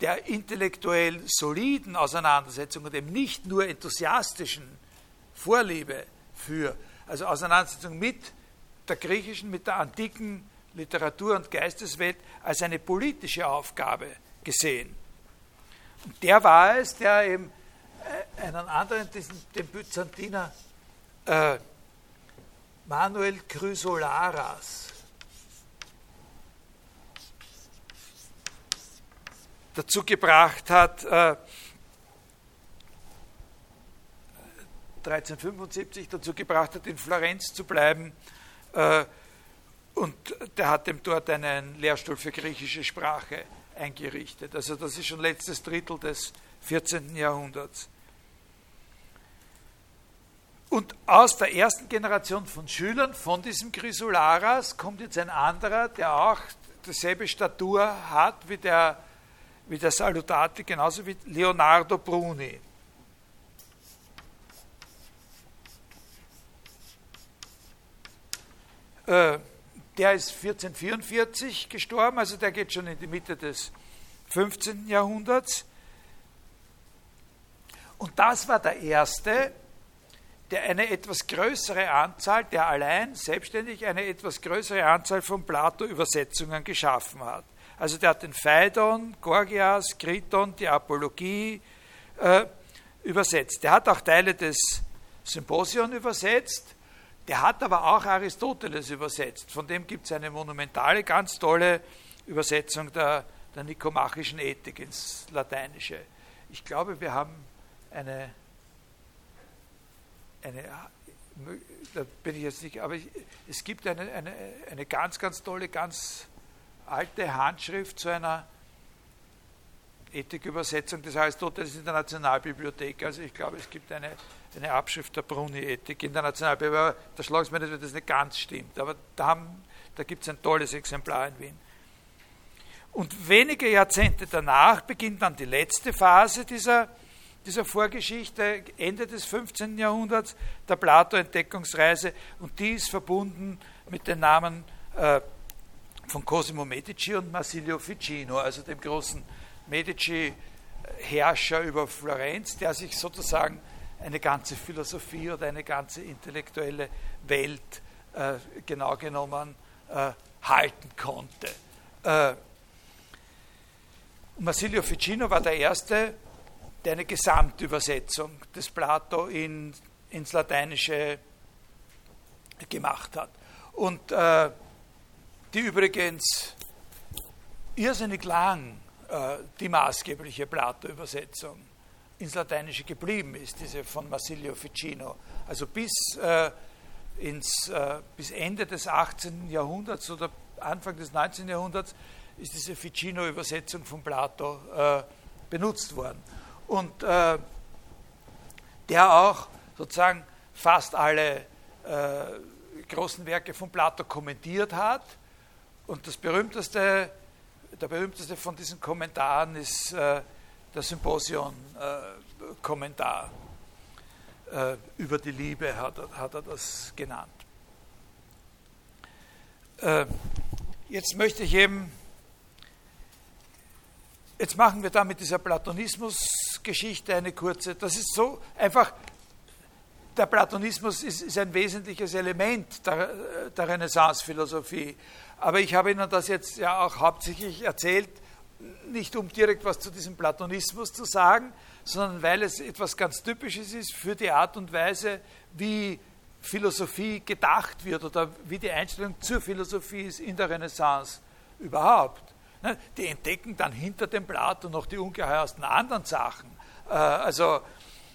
der intellektuell soliden Auseinandersetzung und eben nicht nur enthusiastischen Vorliebe für, also Auseinandersetzung mit der griechischen, mit der antiken Literatur- und Geisteswelt als eine politische Aufgabe gesehen. Und der war es, der eben äh, einen anderen, diesen, den Byzantiner äh, Manuel Chrysolaras, dazu gebracht hat, äh, 1375 dazu gebracht hat, in Florenz zu bleiben. Äh, und der hat ihm dort einen Lehrstuhl für griechische Sprache eingerichtet. Also das ist schon letztes Drittel des 14. Jahrhunderts. Und aus der ersten Generation von Schülern von diesem Chrysolaras kommt jetzt ein anderer, der auch dieselbe Statur hat wie der, wie der Salutati, genauso wie Leonardo Bruni. Äh, der ist 1444 gestorben, also der geht schon in die Mitte des 15. Jahrhunderts. Und das war der erste, der eine etwas größere Anzahl, der allein selbstständig eine etwas größere Anzahl von Plato-Übersetzungen geschaffen hat. Also der hat den Phaidon, Gorgias, Kriton, die Apologie äh, übersetzt. Der hat auch Teile des Symposion übersetzt, der hat aber auch Aristoteles übersetzt. Von dem gibt es eine monumentale, ganz tolle Übersetzung der, der Nikomachischen Ethik ins Lateinische. Ich glaube, wir haben eine eine, da bin ich jetzt nicht, aber ich, es gibt eine, eine, eine ganz, ganz tolle, ganz alte Handschrift zu einer Ethikübersetzung des Aristoteles in der Nationalbibliothek. Also ich glaube, es gibt eine, eine Abschrift der Bruni-Ethik in der Nationalbibliothek. Da schlagen Sie mir nicht, wenn das nicht ganz stimmt. Aber da, da gibt es ein tolles Exemplar in Wien. Und wenige Jahrzehnte danach beginnt dann die letzte Phase dieser dieser Vorgeschichte, Ende des 15. Jahrhunderts, der Plato-Entdeckungsreise, und die ist verbunden mit den Namen äh, von Cosimo Medici und Marsilio Ficino, also dem großen Medici-Herrscher über Florenz, der sich sozusagen eine ganze Philosophie oder eine ganze intellektuelle Welt äh, genau genommen äh, halten konnte. Äh, Marsilio Ficino war der erste eine Gesamtübersetzung des Plato in, ins Lateinische gemacht hat. Und äh, die übrigens irrsinnig lang äh, die maßgebliche Plato-Übersetzung ins Lateinische geblieben ist, diese von Marsilio Ficino. Also bis, äh, ins, äh, bis Ende des 18. Jahrhunderts oder Anfang des 19. Jahrhunderts ist diese Ficino-Übersetzung von Plato äh, benutzt worden und äh, der auch sozusagen fast alle äh, großen Werke von Plato kommentiert hat. Und das berühmteste, der berühmteste von diesen Kommentaren ist äh, der Symposion-Kommentar. Äh, über die Liebe hat er, hat er das genannt. Äh, jetzt möchte ich eben Jetzt machen wir da mit dieser Platonismus-Geschichte eine kurze. Das ist so einfach, der Platonismus ist, ist ein wesentliches Element der, der Renaissance-Philosophie. Aber ich habe Ihnen das jetzt ja auch hauptsächlich erzählt, nicht um direkt was zu diesem Platonismus zu sagen, sondern weil es etwas ganz Typisches ist für die Art und Weise, wie Philosophie gedacht wird oder wie die Einstellung zur Philosophie ist in der Renaissance überhaupt. Ne, die entdecken dann hinter dem Plato noch die ungeheuersten anderen Sachen. Äh, also,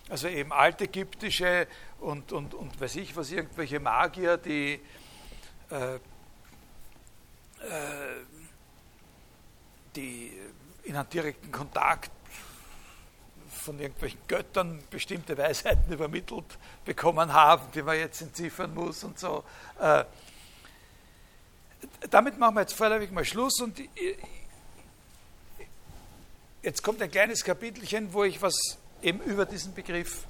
also eben altägyptische und, und, und weiß ich was, irgendwelche Magier, die äh, äh, die in einen direkten Kontakt von irgendwelchen Göttern bestimmte Weisheiten übermittelt bekommen haben, die man jetzt entziffern muss und so. Damit machen wir jetzt vorläufig mal Schluss und jetzt kommt ein kleines Kapitelchen, wo ich was eben über diesen Begriff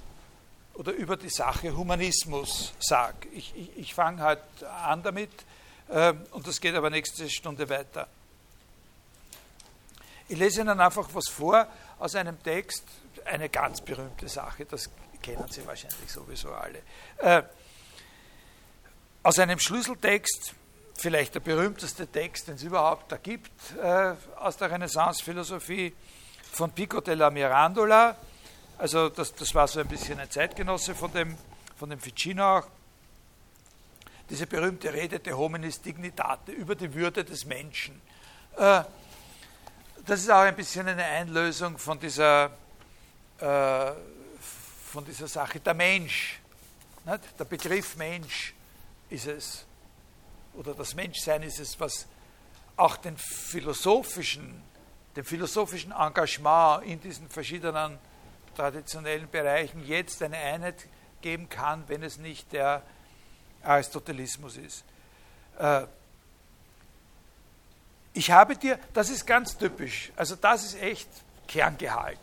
oder über die Sache Humanismus sage. Ich, ich, ich fange halt an damit, Ähm, und das geht aber nächste Stunde weiter. Ich lese Ihnen einfach was vor aus einem Text, eine ganz berühmte Sache, das kennen Sie wahrscheinlich sowieso alle. Äh, aus einem Schlüsseltext, vielleicht der berühmteste Text, den es überhaupt da gibt, äh, aus der Renaissance-Philosophie von Pico della Mirandola. Also das, das war so ein bisschen ein Zeitgenosse von dem, von dem Ficino auch. Diese berühmte Rede de hominis dignitate über die Würde des Menschen. Äh, das ist auch ein bisschen eine Einlösung von dieser, äh, von dieser Sache. Der Mensch, nicht? der Begriff Mensch ist es, oder das Menschsein ist es, was auch den philosophischen, dem philosophischen Engagement in diesen verschiedenen traditionellen Bereichen jetzt eine Einheit geben kann, wenn es nicht der Aristotelismus ist. Äh, ich habe dir, das ist ganz typisch, also das ist echt Kerngehalt.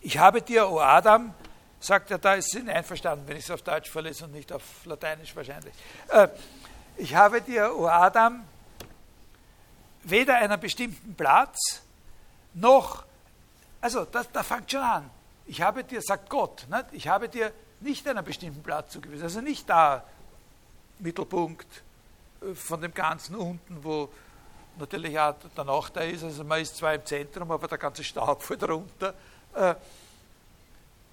Ich habe dir, o Adam, sagt er, da ist Sinn einverstanden, wenn ich es auf Deutsch verlese und nicht auf Lateinisch wahrscheinlich. Äh, ich habe dir, o Adam, weder einen bestimmten Platz noch, also das, da fängt schon an. Ich habe dir, sagt Gott, nicht? ich habe dir nicht einen bestimmten Platz zugewiesen, also nicht da Mittelpunkt äh, von dem Ganzen unten, wo natürlich auch der Nachteil ist, also man ist zwar im Zentrum, aber der ganze Staub fällt runter. Äh,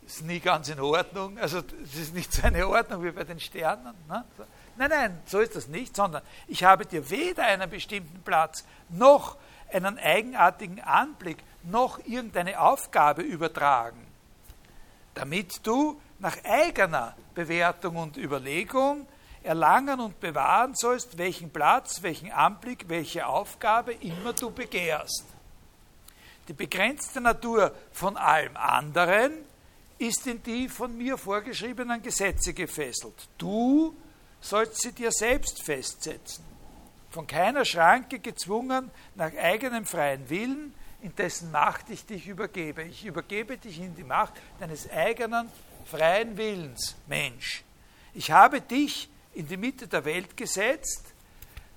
ist nie ganz in Ordnung. Also es ist nicht so eine Ordnung wie bei den Sternen. Ne? Nein, nein, so ist das nicht, sondern ich habe dir weder einen bestimmten Platz noch einen eigenartigen Anblick noch irgendeine Aufgabe übertragen, damit du nach eigener Bewertung und Überlegung erlangen und bewahren sollst, welchen Platz, welchen Anblick, welche Aufgabe immer du begehrst. Die begrenzte Natur von allem anderen ist in die von mir vorgeschriebenen Gesetze gefesselt. Du sollst sie dir selbst festsetzen, von keiner Schranke gezwungen, nach eigenem freien Willen, in dessen Macht ich dich übergebe. Ich übergebe dich in die Macht deines eigenen freien Willens, Mensch. Ich habe dich in die Mitte der Welt gesetzt,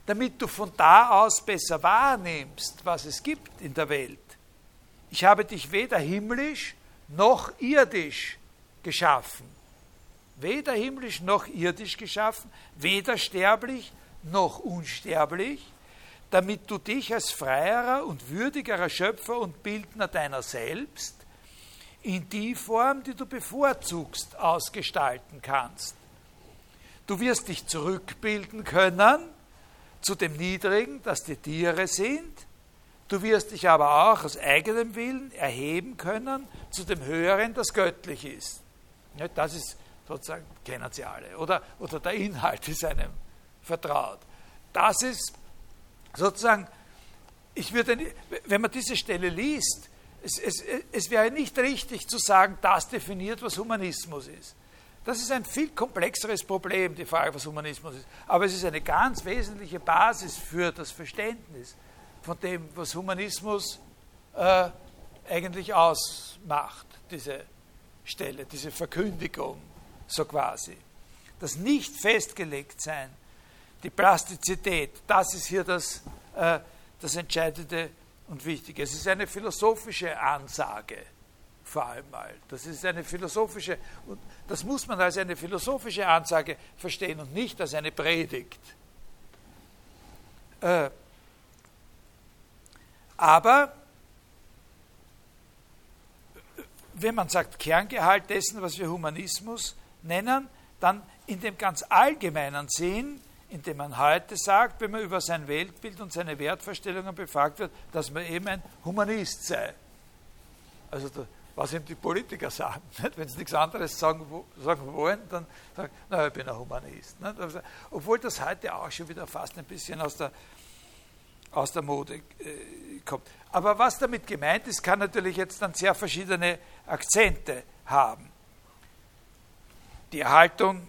damit du von da aus besser wahrnimmst, was es gibt in der Welt. Ich habe dich weder himmlisch noch irdisch geschaffen. Weder himmlisch noch irdisch geschaffen, weder sterblich noch unsterblich, damit du dich als freierer und würdigerer Schöpfer und Bildner deiner selbst in die Form, die du bevorzugst, ausgestalten kannst. Du wirst dich zurückbilden können zu dem Niedrigen, das die Tiere sind. Du wirst dich aber auch aus eigenem Willen erheben können zu dem Höheren, das göttlich ist. Das ist sozusagen, kennen Sie alle. Oder, oder der Inhalt ist einem vertraut. Das ist sozusagen, ich würde, wenn man diese Stelle liest, es, es, es wäre nicht richtig zu sagen, das definiert, was Humanismus ist. Das ist ein viel komplexeres Problem, die Frage, was Humanismus ist. Aber es ist eine ganz wesentliche Basis für das Verständnis von dem, was Humanismus äh, eigentlich ausmacht, diese Stelle, diese Verkündigung, so quasi. Das nicht festgelegt sein, die Plastizität, das ist hier das, äh, das Entscheidende und Wichtige. Es ist eine philosophische Ansage vor allem mal. Das ist eine philosophische, und das muss man als eine philosophische Ansage verstehen und nicht als eine Predigt. Äh, aber wenn man sagt Kerngehalt dessen, was wir Humanismus nennen, dann in dem ganz allgemeinen Sinn, in dem man heute sagt, wenn man über sein Weltbild und seine Wertvorstellungen befragt wird, dass man eben ein Humanist sei. Also was ihm die Politiker sagen. Wenn sie nichts anderes sagen, sagen wollen, dann sagen, na, ich bin ein Humanist. Also, obwohl das heute auch schon wieder fast ein bisschen aus der, aus der Mode äh, kommt. Aber was damit gemeint ist, kann natürlich jetzt dann sehr verschiedene Akzente haben. Die Erhaltung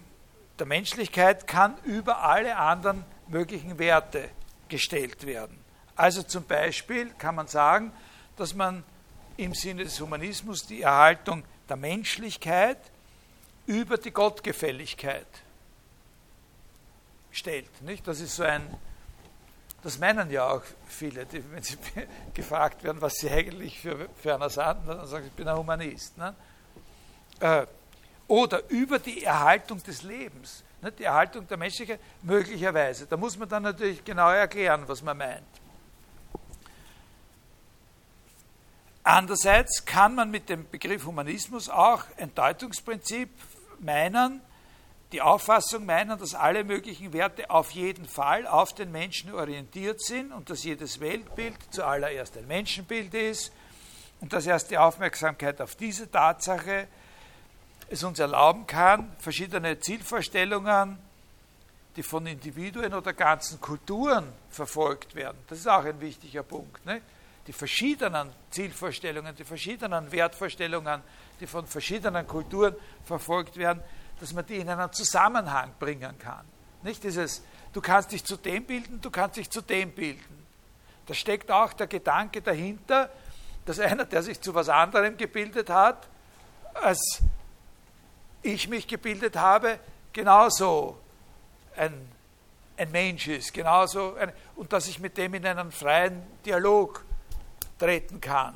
der Menschlichkeit kann über alle anderen möglichen Werte gestellt werden. Also zum Beispiel kann man sagen, dass man im Sinne des Humanismus die Erhaltung der Menschlichkeit über die Gottgefälligkeit stellt. Nicht? Das ist so ein, das meinen ja auch viele, die, wenn sie gefragt werden, was sie eigentlich für, für einer sind, dann sagen sie, ich bin ein Humanist. Ne? Äh, oder über die Erhaltung des Lebens, ne? die Erhaltung der Menschlichkeit, möglicherweise. Da muss man dann natürlich genau erklären, was man meint. Andererseits kann man mit dem Begriff Humanismus auch ein Deutungsprinzip meinen, die Auffassung meinen, dass alle möglichen Werte auf jeden Fall auf den Menschen orientiert sind und dass jedes Weltbild zuallererst ein Menschenbild ist und dass erst die Aufmerksamkeit auf diese Tatsache es uns erlauben kann, verschiedene Zielvorstellungen, die von Individuen oder ganzen Kulturen verfolgt werden, das ist auch ein wichtiger Punkt, ne? die verschiedenen Zielvorstellungen, die verschiedenen Wertvorstellungen, die von verschiedenen Kulturen verfolgt werden, dass man die in einen Zusammenhang bringen kann. Nicht dieses, du kannst dich zu dem bilden, du kannst dich zu dem bilden. Da steckt auch der Gedanke dahinter, dass einer, der sich zu was anderem gebildet hat, als ich mich gebildet habe, genauso ein, ein Mensch ist, genauso ein, und dass ich mit dem in einen freien Dialog treten kann.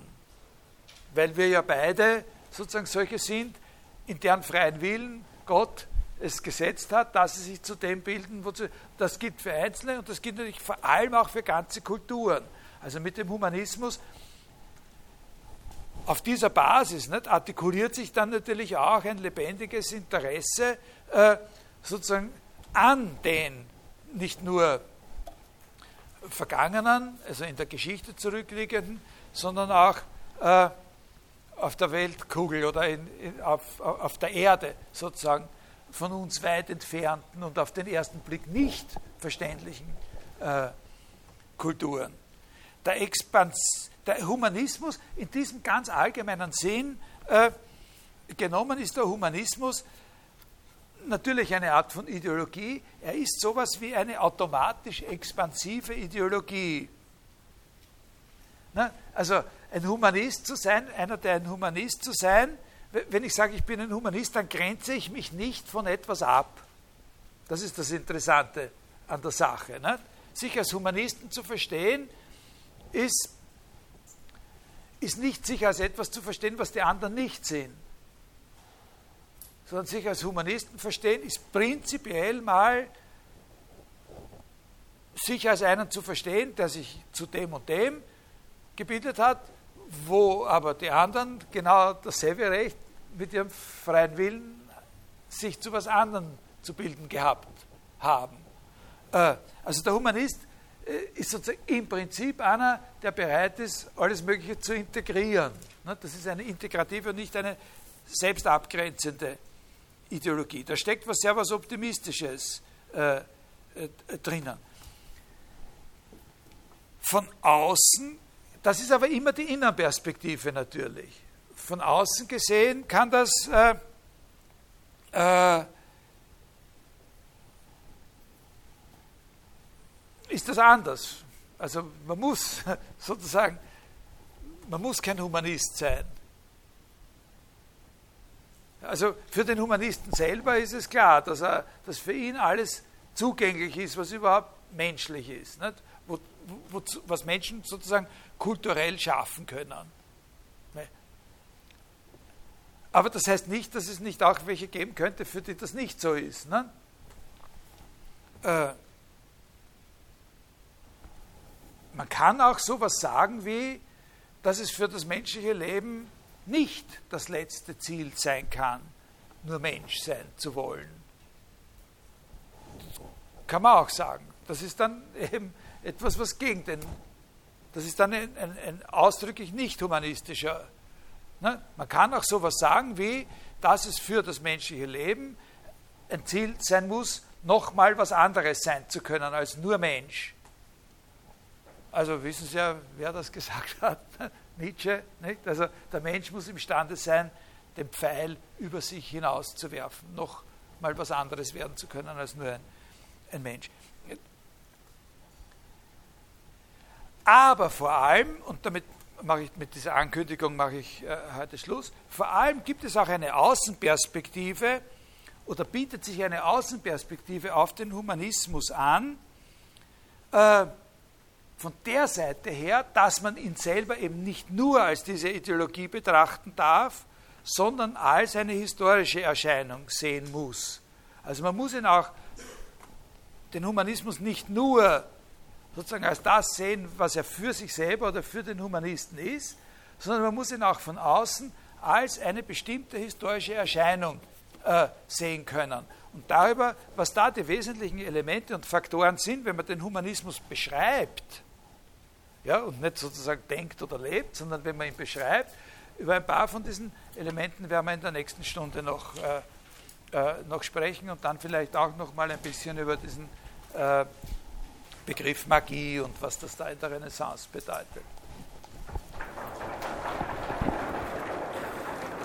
Weil wir ja beide sozusagen solche sind, in deren freien Willen Gott es gesetzt hat, dass sie sich zu dem bilden, wozu, das gilt für Einzelne und das gilt natürlich vor allem auch für ganze Kulturen. Also mit dem Humanismus auf dieser Basis nicht, artikuliert sich dann natürlich auch ein lebendiges Interesse äh, sozusagen an den nicht nur vergangenen, also in der Geschichte zurückliegenden, sondern auch äh, auf der Weltkugel oder in, in, auf, auf der Erde sozusagen von uns weit entfernten und auf den ersten Blick nicht verständlichen äh, Kulturen. Der, Expans der Humanismus in diesem ganz allgemeinen Sinn äh, genommen ist der Humanismus natürlich eine Art von Ideologie. Er ist sowas wie eine automatisch expansive Ideologie. Na, also ein Humanist zu sein, einer, der ein Humanist zu sein, wenn ich sage, ich bin ein Humanist, dann grenze ich mich nicht von etwas ab. Das ist das Interessante an der Sache. Ne? Sich als Humanisten zu verstehen, ist, ist nicht sich als etwas zu verstehen, was die anderen nicht sehen. Sondern sich als Humanisten verstehen, ist prinzipiell mal sich als einen zu verstehen, der sich zu dem und dem gebildet hat, wo aber die anderen genau dasselbe Recht mit ihrem freien Willen sich zu was anderem zu bilden gehabt haben. Äh, also der Humanist ist sozusagen im Prinzip einer, der bereit ist, alles Mögliche zu integrieren. Ne, das ist eine integrative und nicht eine selbstabgrenzende Ideologie. Da steckt was sehr was Optimistisches äh, drinnen. Von außen das ist aber immer die Innenperspektive natürlich. Von außen gesehen kann das äh, ist das anders. Also man muss sozusagen, man muss kein Humanist sein. Also für den Humanisten selber ist es klar, dass, er, dass für ihn alles zugänglich ist, was überhaupt menschlich ist. Nicht? Wo, wo, was Menschen sozusagen kulturell schaffen können. Ne? Aber das heißt nicht, dass es nicht auch welche geben könnte, für die das nicht so ist. Ne? Äh, man kann auch sowas sagen wie, dass es für das menschliche Leben nicht das letzte Ziel sein kann, nur Mensch sein zu wollen. Kann man auch sagen. Das ist dann eben etwas, was gegen den das ist dann ein, ein, ein ausdrücklich nicht humanistischer. Ne? Man kann auch sowas sagen wie, dass es für das menschliche Leben ein Ziel sein muss, nochmal was anderes sein zu können als nur Mensch. Also wissen Sie ja, wer das gesagt hat? Nietzsche. Nicht? Also der Mensch muss imstande sein, den Pfeil über sich hinaus zu werfen, noch mal was anderes werden zu können als nur ein, ein Mensch. Aber vor allem, und damit mache ich mit dieser Ankündigung mache ich äh, heute Schluss, vor allem gibt es auch eine Außenperspektive oder bietet sich eine Außenperspektive auf den Humanismus an, äh, von der Seite her, dass man ihn selber eben nicht nur als diese Ideologie betrachten darf, sondern als eine historische Erscheinung sehen muss. Also man muss ihn auch, den Humanismus nicht nur sozusagen als das sehen, was er für sich selber oder für den Humanisten ist, sondern man muss ihn auch von außen als eine bestimmte historische Erscheinung äh, sehen können. Und darüber, was da die wesentlichen Elemente und Faktoren sind, wenn man den Humanismus beschreibt, ja, und nicht sozusagen denkt oder lebt, sondern wenn man ihn beschreibt, über ein paar von diesen Elementen werden wir in der nächsten Stunde noch, äh, äh, noch sprechen und dann vielleicht auch noch mal ein bisschen über diesen äh, Begriff Magie und was das da in der Renaissance bedeutet.